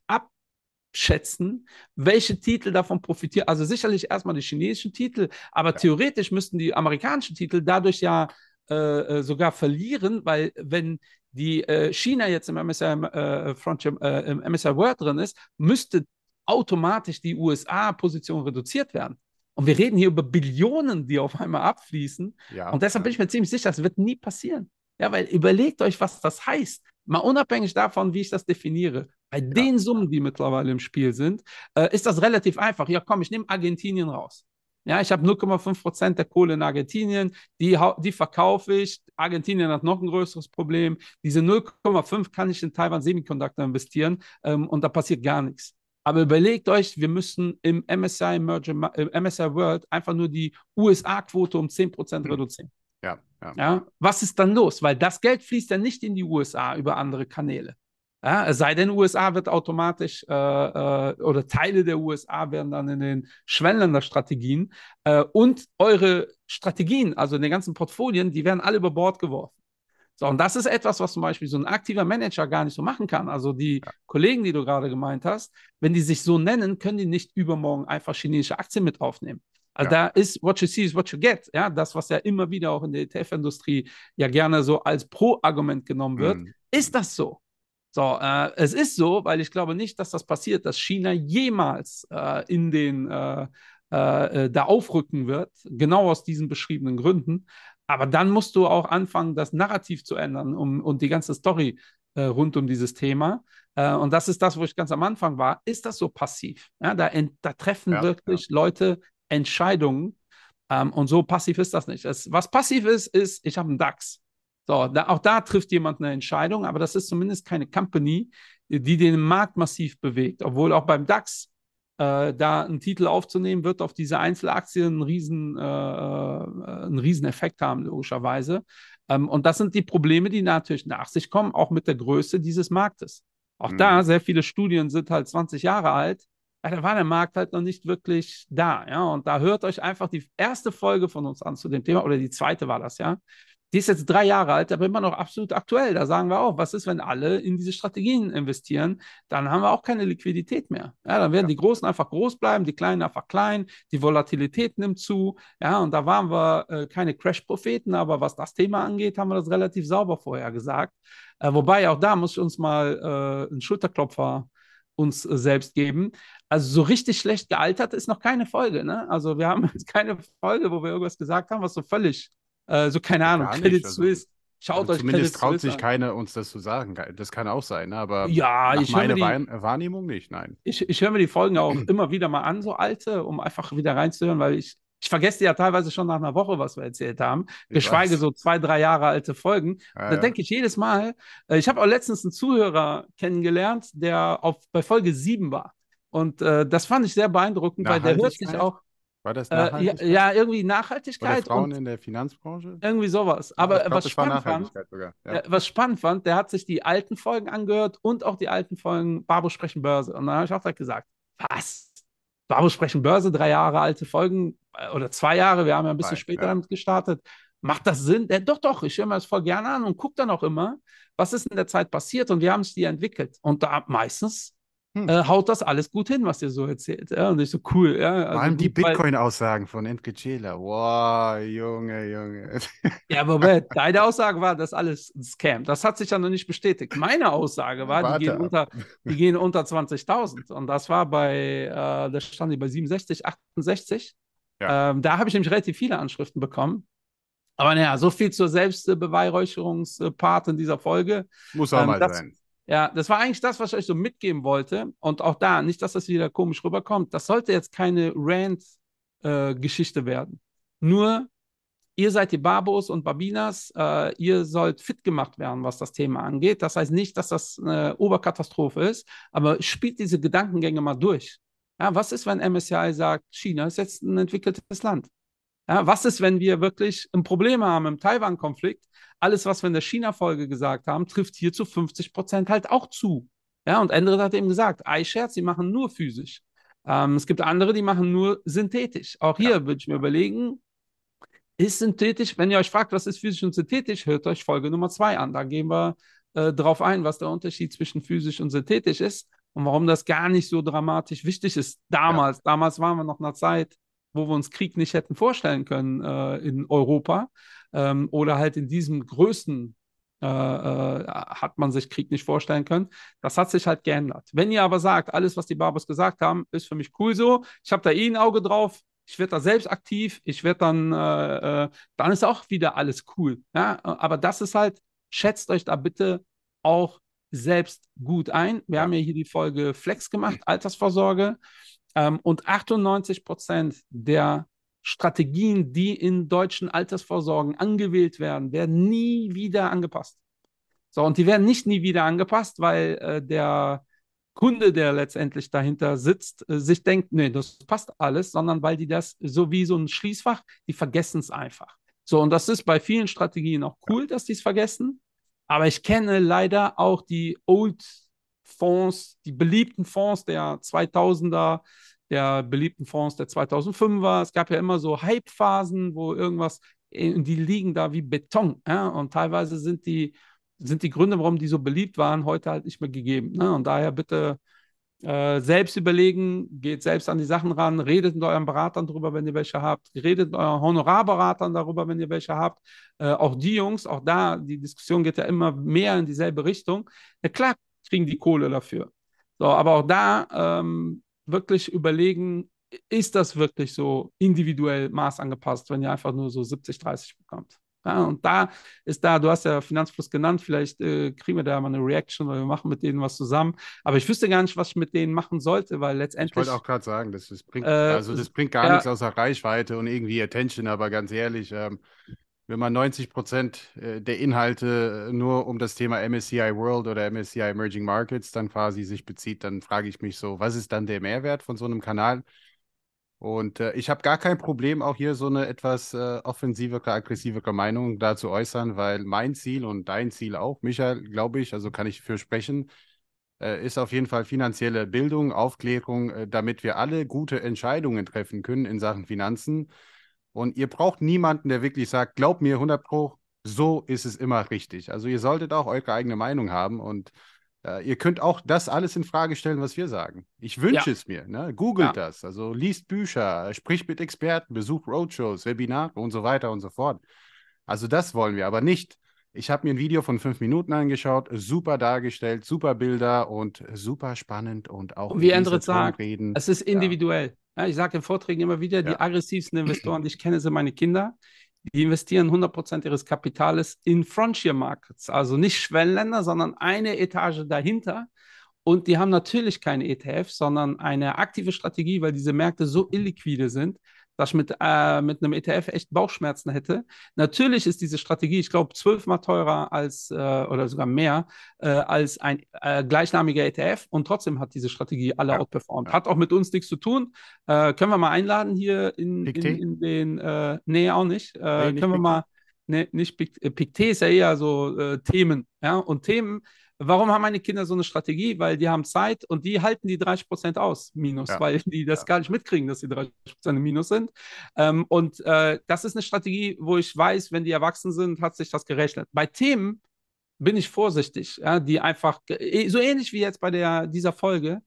C: abschätzen, welche Titel davon profitieren. Also sicherlich erstmal die chinesischen Titel, aber ja. theoretisch müssten die amerikanischen Titel dadurch ja äh, sogar verlieren, weil wenn die äh, China jetzt im MSI, äh, Frontier, äh, im MSI World drin ist, müsste automatisch die USA-Position reduziert werden. Und wir reden hier über Billionen, die auf einmal abfließen.
D: Ja,
C: und deshalb
D: ja.
C: bin ich mir ziemlich sicher, das wird nie passieren. Ja, weil überlegt euch, was das heißt. Mal unabhängig davon, wie ich das definiere. Bei ja. den Summen, die mittlerweile im Spiel sind, äh, ist das relativ einfach. Ja, komm, ich nehme Argentinien raus. Ja, ich habe 0,5 Prozent der Kohle in Argentinien, die, die verkaufe ich. Argentinien hat noch ein größeres Problem. Diese 0,5 kann ich in Taiwan Semiconductor investieren ähm, und da passiert gar nichts. Aber überlegt euch, wir müssen im MSCI, Merger, im MSCI World einfach nur die USA-Quote um 10 Prozent
D: Hm.
C: reduzieren.
D: Ja, ja.
C: Ja, was ist dann los? Weil das Geld fließt ja nicht in die USA über andere Kanäle. Ja, es sei denn, USA wird automatisch äh, äh, oder Teile der USA werden dann in den Schwellenländerstrategien äh, und eure Strategien, also in den ganzen Portfolien, die werden alle über Bord geworfen. So, und das ist etwas, was zum Beispiel so ein aktiver Manager gar nicht so machen kann. Also die
D: Ja.
C: Kollegen, die du gerade gemeint hast, wenn die sich so nennen, können die nicht übermorgen einfach chinesische Aktien mit aufnehmen. Also
D: Ja.
C: da ist what you see is what you get. Ja, das, was ja immer wieder auch in der ETF-Industrie ja gerne so als Pro-Argument genommen wird.
D: Mhm.
C: Ist das so? So, äh, es ist so, weil ich glaube nicht, dass das passiert, dass China jemals äh, in den äh, äh, da aufrücken wird, genau aus diesen beschriebenen Gründen. Aber dann musst du auch anfangen, das Narrativ zu ändern um, und die ganze Story äh, rund um dieses Thema. Äh, und das ist das, wo ich ganz am Anfang war. Ist das so passiv? Ja, da, da treffen
D: Ja,
C: wirklich Leute Entscheidungen. Ähm, und so passiv ist das nicht. Es, was passiv ist, ist, ich habe einen DAX. So, da, auch da trifft jemand eine Entscheidung, aber das ist zumindest keine Company, die den Markt massiv bewegt. Obwohl auch beim DAX äh, da einen Titel aufzunehmen, wird auf diese Einzelaktien einen riesen, äh, äh, einen riesen Effekt haben, logischerweise. Ähm, und das sind die Probleme, die natürlich nach sich kommen, auch mit der Größe dieses Marktes. Auch
D: Mhm.
C: da, sehr viele Studien sind halt 20 Jahre alt. Ja, da war der Markt halt noch nicht wirklich da. Ja, und da hört euch einfach die erste Folge von uns an zu dem Thema, oder die zweite war das, ja. Die ist jetzt drei Jahre alt, aber immer noch absolut aktuell. Da sagen wir auch, was ist, wenn alle in diese Strategien investieren? Dann haben wir auch keine Liquidität mehr. Ja, dann werden
D: Ja.
C: die Großen einfach groß bleiben, die Kleinen einfach klein, die Volatilität nimmt zu. Ja, und da waren wir äh, keine Crash-Propheten, aber was das Thema angeht, haben wir das relativ sauber vorher gesagt. Äh, wobei auch da muss ich uns mal äh, einen Schulterklopfer uns äh, selbst geben. Also so richtig schlecht gealtert ist noch keine Folge. Ne? Also wir haben jetzt keine Folge, wo wir irgendwas gesagt haben, was so völlig, äh, so keine Ahnung,
D: Gar nicht,
C: Credit
D: also-
C: Suisse. Schaut
D: Also
C: euch
D: zumindest
C: Credit
D: traut
C: Suisse
D: sich
C: an.
D: keiner, uns das zu sagen. Das kann auch sein, ne? aber
C: Ja,
D: nach
C: ich
D: meiner
C: die,
D: Wahrn- Wahrnehmung nicht, nein.
C: ich, ich höre mir die Folgen auch immer wieder mal an, so alte, um einfach wieder reinzuhören, weil ich, ich vergesse ja teilweise schon nach einer Woche, was wir erzählt haben.
D: Ich
C: Geschweige
D: weiß.
C: so zwei, drei Jahre alte Folgen.
D: Ja,
C: Da
D: ja.
C: denke ich jedes Mal, äh, ich habe auch letztens einen Zuhörer kennengelernt, der auf, bei Folge 7 war. Und äh, das fand ich sehr beeindruckend, weil der hört sich auch,
D: War das
C: äh, ja,
D: Nachhaltigkeit?
C: ja, irgendwie
D: Oder
C: Nachhaltigkeit
D: Frauen
C: und
D: in der Finanzbranche?
C: irgendwie sowas.
D: Ja,
C: Aber
D: glaub,
C: was spannend fand.
D: Ja.
C: äh, was spannend fand, der hat sich die alten Folgen angehört und auch die alten Folgen Babo sprechen Börse. Und dann habe ich auch direkt gesagt, was? Babo sprechen Börse, drei Jahre alte Folgen äh, oder zwei Jahre, wir haben ja ein bisschen
D: Zwei,
C: später
D: ja.
C: damit gestartet. Macht das Sinn? Ja, doch, doch, ich höre mir das voll gerne an und gucke dann auch immer, was ist in der Zeit passiert und wie haben sich die entwickelt. Und da meistens
D: Hm.
C: äh, haut das alles gut hin, was ihr so erzählt. Ja? Und ich so, cool. Ja?
D: Vor
C: Also
D: allem die Bitcoin-Aussagen von Enrique Cela. Wow, Junge, Junge.
C: Ja, aber Moment, deine Aussage war, das alles ein Scam. Das hat sich ja noch nicht bestätigt. Meine Aussage war,
D: Warte
C: die gehen, unter, die gehen unter 20.000. Und das war bei, äh, da stand die bei 67, 68.
D: Ja.
C: Ähm, da habe ich nämlich relativ viele Anschriften bekommen. Aber naja, so viel zur Selbstbeweihräucherungspart in dieser Folge.
D: Muss auch
C: Ähm,
D: mal
C: das-
D: sein.
C: Ja, das war eigentlich das, was ich euch so mitgeben wollte. Und auch da, nicht, dass das wieder komisch rüberkommt. Das sollte jetzt keine Rant-Geschichte werden. Nur, ihr seid die Babos und Babinas. Äh, ihr sollt fit gemacht werden, was das Thema angeht. Das heißt nicht, dass das eine Oberkatastrophe ist, aber spielt diese Gedankengänge mal durch. Ja, was ist, wenn MSCI sagt, China ist jetzt ein entwickeltes Land? Ja, was ist, wenn wir wirklich ein Problem haben im Taiwan-Konflikt? Alles, was wir in der China-Folge gesagt haben, trifft hier zu 50 Prozent halt auch zu. Ja, und Endrit hat eben gesagt, iShares, die machen nur physisch. Ähm, es gibt andere, die machen nur synthetisch. Auch hier würde ich mir überlegen, ist synthetisch, wenn ihr euch fragt, was ist physisch und synthetisch, hört euch Folge Nummer zwei an. Da gehen wir äh, drauf ein, was der Unterschied zwischen physisch und synthetisch ist und warum das gar nicht so dramatisch wichtig ist. Damals, damals waren wir noch in einer Zeit, wo wir uns Krieg nicht hätten vorstellen können äh, in Europa ähm, oder halt in diesem Größen äh, äh, hat man sich Krieg nicht vorstellen können. Das hat sich halt geändert. Wenn ihr aber sagt, alles, was die Barbos gesagt haben, ist für mich cool so, ich habe da eh ein Auge drauf, ich werde da selbst aktiv, ich werde dann, äh, äh, dann ist auch wieder alles cool. Ja? Aber das ist halt, schätzt euch da bitte auch selbst gut ein. Wir haben ja hier die Folge Flex gemacht, Altersvorsorge. Ähm, und 98 Prozent der Strategien, die in deutschen Altersvorsorgen angewählt werden, werden nie wieder angepasst. So, und die werden nicht nie wieder angepasst, weil äh, der Kunde, der letztendlich dahinter sitzt, äh, sich denkt, nee, das passt alles, sondern weil die das so wie so ein Schließfach, die vergessen es einfach. So, und das ist bei vielen Strategien auch cool, dass die es vergessen. Aber ich kenne leider auch die Old Fonds, die beliebten Fonds der 2000er, der beliebten Fonds der 2005er. Es gab ja immer so Hype-Phasen, wo irgendwas, äh, die liegen da wie Beton. Ja? Und teilweise sind die, sind die Gründe, warum die so beliebt waren, heute halt nicht mehr gegeben. Ne? Und daher bitte äh, selbst überlegen, geht selbst an die Sachen ran, redet mit euren Beratern darüber, wenn ihr welche habt, redet mit euren Honorarberatern darüber, wenn ihr welche habt. Äh, auch die Jungs, auch da, die Diskussion geht ja immer mehr in dieselbe Richtung. Ja, klar kriegen die Kohle dafür. So, aber auch da ähm, wirklich überlegen, ist das wirklich so individuell maßangepasst, wenn ihr einfach nur so 70, 30 bekommt? Ja, und da ist da, du hast ja Finanzfluss genannt, vielleicht äh, kriegen wir da mal eine Reaction oder wir machen mit denen was zusammen. Aber ich wüsste gar nicht, was ich mit denen machen sollte, weil
D: Ich
C: letztendlich.
D: wollte auch gerade sagen, das, das bringt,
C: Äh,
D: also das bringt gar
C: ja.
D: nichts außer Reichweite und irgendwie Attention, aber ganz ehrlich, ähm, wenn man 90 Prozent äh, der Inhalte äh, nur um das Thema MSCI World oder MSCI Emerging Markets dann quasi sich bezieht, dann frage ich mich so, was ist dann der Mehrwert von so einem Kanal? Und äh, ich habe gar kein Problem, auch hier so eine etwas äh, offensivere, aggressivere Meinung da zu äußern, weil mein Ziel und dein Ziel auch, Michael, glaube ich, also kann ich für sprechen, äh, ist auf jeden Fall finanzielle Bildung, Aufklärung, äh, damit wir alle gute Entscheidungen treffen können in Sachen Finanzen. Und ihr braucht niemanden, der wirklich sagt, glaub mir 100 Pro, so ist es immer richtig. Also ihr solltet auch eure eigene Meinung haben und äh, ihr könnt auch das alles in Frage stellen, was wir sagen. Ich wünsche
C: Ja.
D: es mir. Ne? Googelt
C: Ja.
D: das. Also liest Bücher, spricht mit Experten, besucht Roadshows, Webinare und so weiter und so fort. Also das wollen wir, aber nicht. Ich habe mir ein Video von fünf Minuten angeschaut, super dargestellt, super Bilder und super spannend und auch
C: Und wie Endrit
D: dieser
C: sagt,
D: Tonreden.
C: Es ist individuell. Ja, ich sage in Vorträgen immer wieder, die
D: Ja.
C: aggressivsten Investoren, die ich kenne, sind meine Kinder. Die investieren 100% ihres Kapitales in Frontier Markets, also nicht Schwellenländer, sondern eine Etage dahinter. Und die haben natürlich keine ETFs, sondern eine aktive Strategie, weil diese Märkte so illiquide sind, dass ich mit, äh, mit einem ETF echt Bauchschmerzen hätte. Natürlich ist diese Strategie, ich glaube, zwölfmal teurer als äh, oder sogar mehr äh, als ein äh, gleichnamiger ETF und trotzdem hat diese Strategie alle
D: Ja,
C: outperformed. Hat auch mit uns nichts zu tun. Äh, können wir mal einladen hier in, in, in den, äh, nee, auch nicht. Äh,
D: Nee, nicht
C: können wir mal, nee, nicht äh, Pictet ist ja eher so Themen, ja, und Themen. Warum haben meine Kinder so eine Strategie? Weil die haben Zeit und die halten die 30% aus, minus,
D: Ja.
C: weil die das
D: Ja.
C: gar nicht mitkriegen, dass die 30% im Minus sind. Ähm, und äh, das ist eine Strategie, wo ich weiß, wenn die erwachsen sind, hat sich das gerechnet. Bei Themen bin ich vorsichtig, ja, die einfach, eh, so ähnlich wie jetzt bei der, dieser Folge,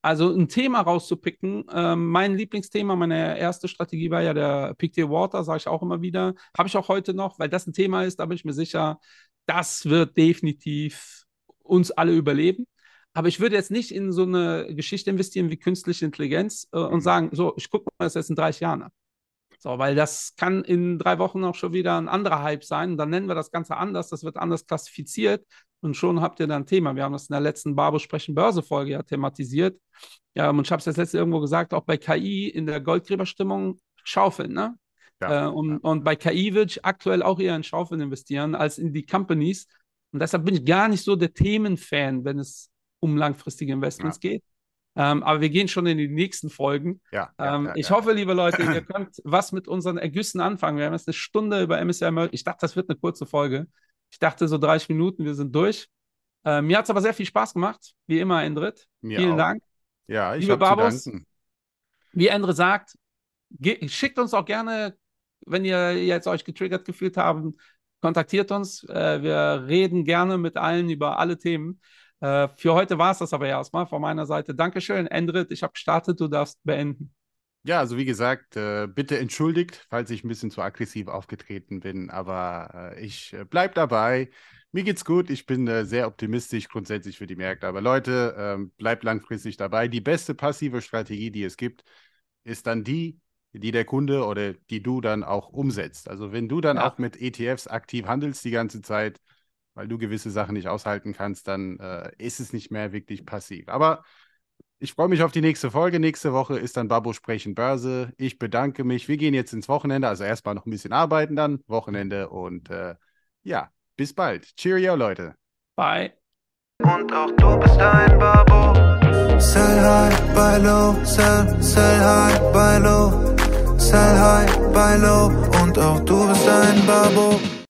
C: also ein Thema rauszupicken. Ähm, mein Lieblingsthema, meine erste Strategie war ja der Pick Deal Water, sage ich auch immer wieder. Habe ich auch heute noch, weil das ein Thema ist, da bin ich mir sicher, das wird definitiv uns alle überleben. Aber ich würde jetzt nicht in so eine Geschichte investieren wie künstliche Intelligenz äh, und mhm. sagen, so, ich gucke mir das jetzt in 30 Jahren an. So, weil das kann in drei Wochen auch schon wieder ein anderer Hype sein. dann nennen wir das Ganze anders, das wird anders klassifiziert und schon habt ihr dann ein Thema. Wir haben das in der letzten Barbo sprechen Börse Folge ja thematisiert. Ja, und ich habe es jetzt letzte irgendwo gesagt, auch bei KI in der Goldgräberstimmung schaufeln, ne? Ja. Äh, und, und bei KI würde ich aktuell auch eher in Schaufeln investieren als in die Companies. Und deshalb bin ich gar nicht so der Themenfan, wenn es um langfristige Investments ja. geht. Ähm, aber wir gehen schon in die nächsten Folgen.
D: Ja,
C: ähm,
D: ja,
C: ich hoffe, liebe Leute, ihr könnt was mit unseren Ergüssen anfangen. Wir haben jetzt eine Stunde über MSCI Merge. Ich dachte, das wird eine kurze Folge. Ich dachte so 30 Minuten, wir sind durch. Äh, mir hat es aber sehr viel Spaß gemacht, wie immer, Endrit.
D: Mir
C: Vielen
D: auch.
C: Dank.
D: Ja, ich zu danken.
C: Wie Endrit sagt, schickt uns auch gerne, wenn ihr jetzt euch getriggert gefühlt habt, kontaktiert uns. Äh, wir reden gerne mit allen über alle Themen. Äh, für heute war es das aber erstmal von meiner Seite. Dankeschön, Endrit. Ich habe gestartet, du darfst beenden.
D: Ja, also wie gesagt, äh, bitte entschuldigt, falls ich ein bisschen zu aggressiv aufgetreten bin, aber äh, ich äh, bleibe dabei. Mir geht's gut. Ich bin sehr optimistisch grundsätzlich für die Märkte. Aber Leute, ähm, bleibt langfristig dabei. Die beste passive Strategie, die es gibt, ist dann die, die der Kunde oder die du dann auch umsetzt. Also wenn du dann ja. auch mit ETFs aktiv handelst die ganze Zeit, weil du gewisse Sachen nicht aushalten kannst, dann äh, ist es nicht mehr wirklich passiv. Aber ich freue mich auf die nächste Folge. Nächste Woche ist dann Babo Sprechen Börse. Ich bedanke mich. Wir gehen jetzt ins Wochenende. Also erstmal noch ein bisschen arbeiten dann, Wochenende. Und äh, ja, bis bald. Cheerio, Leute.
C: Bye.
A: Und auch du bist ein Babo.
B: Sell high, buy low, sell, sell high, buy low. Sell high, buy low. Und auch du bist ein Babo.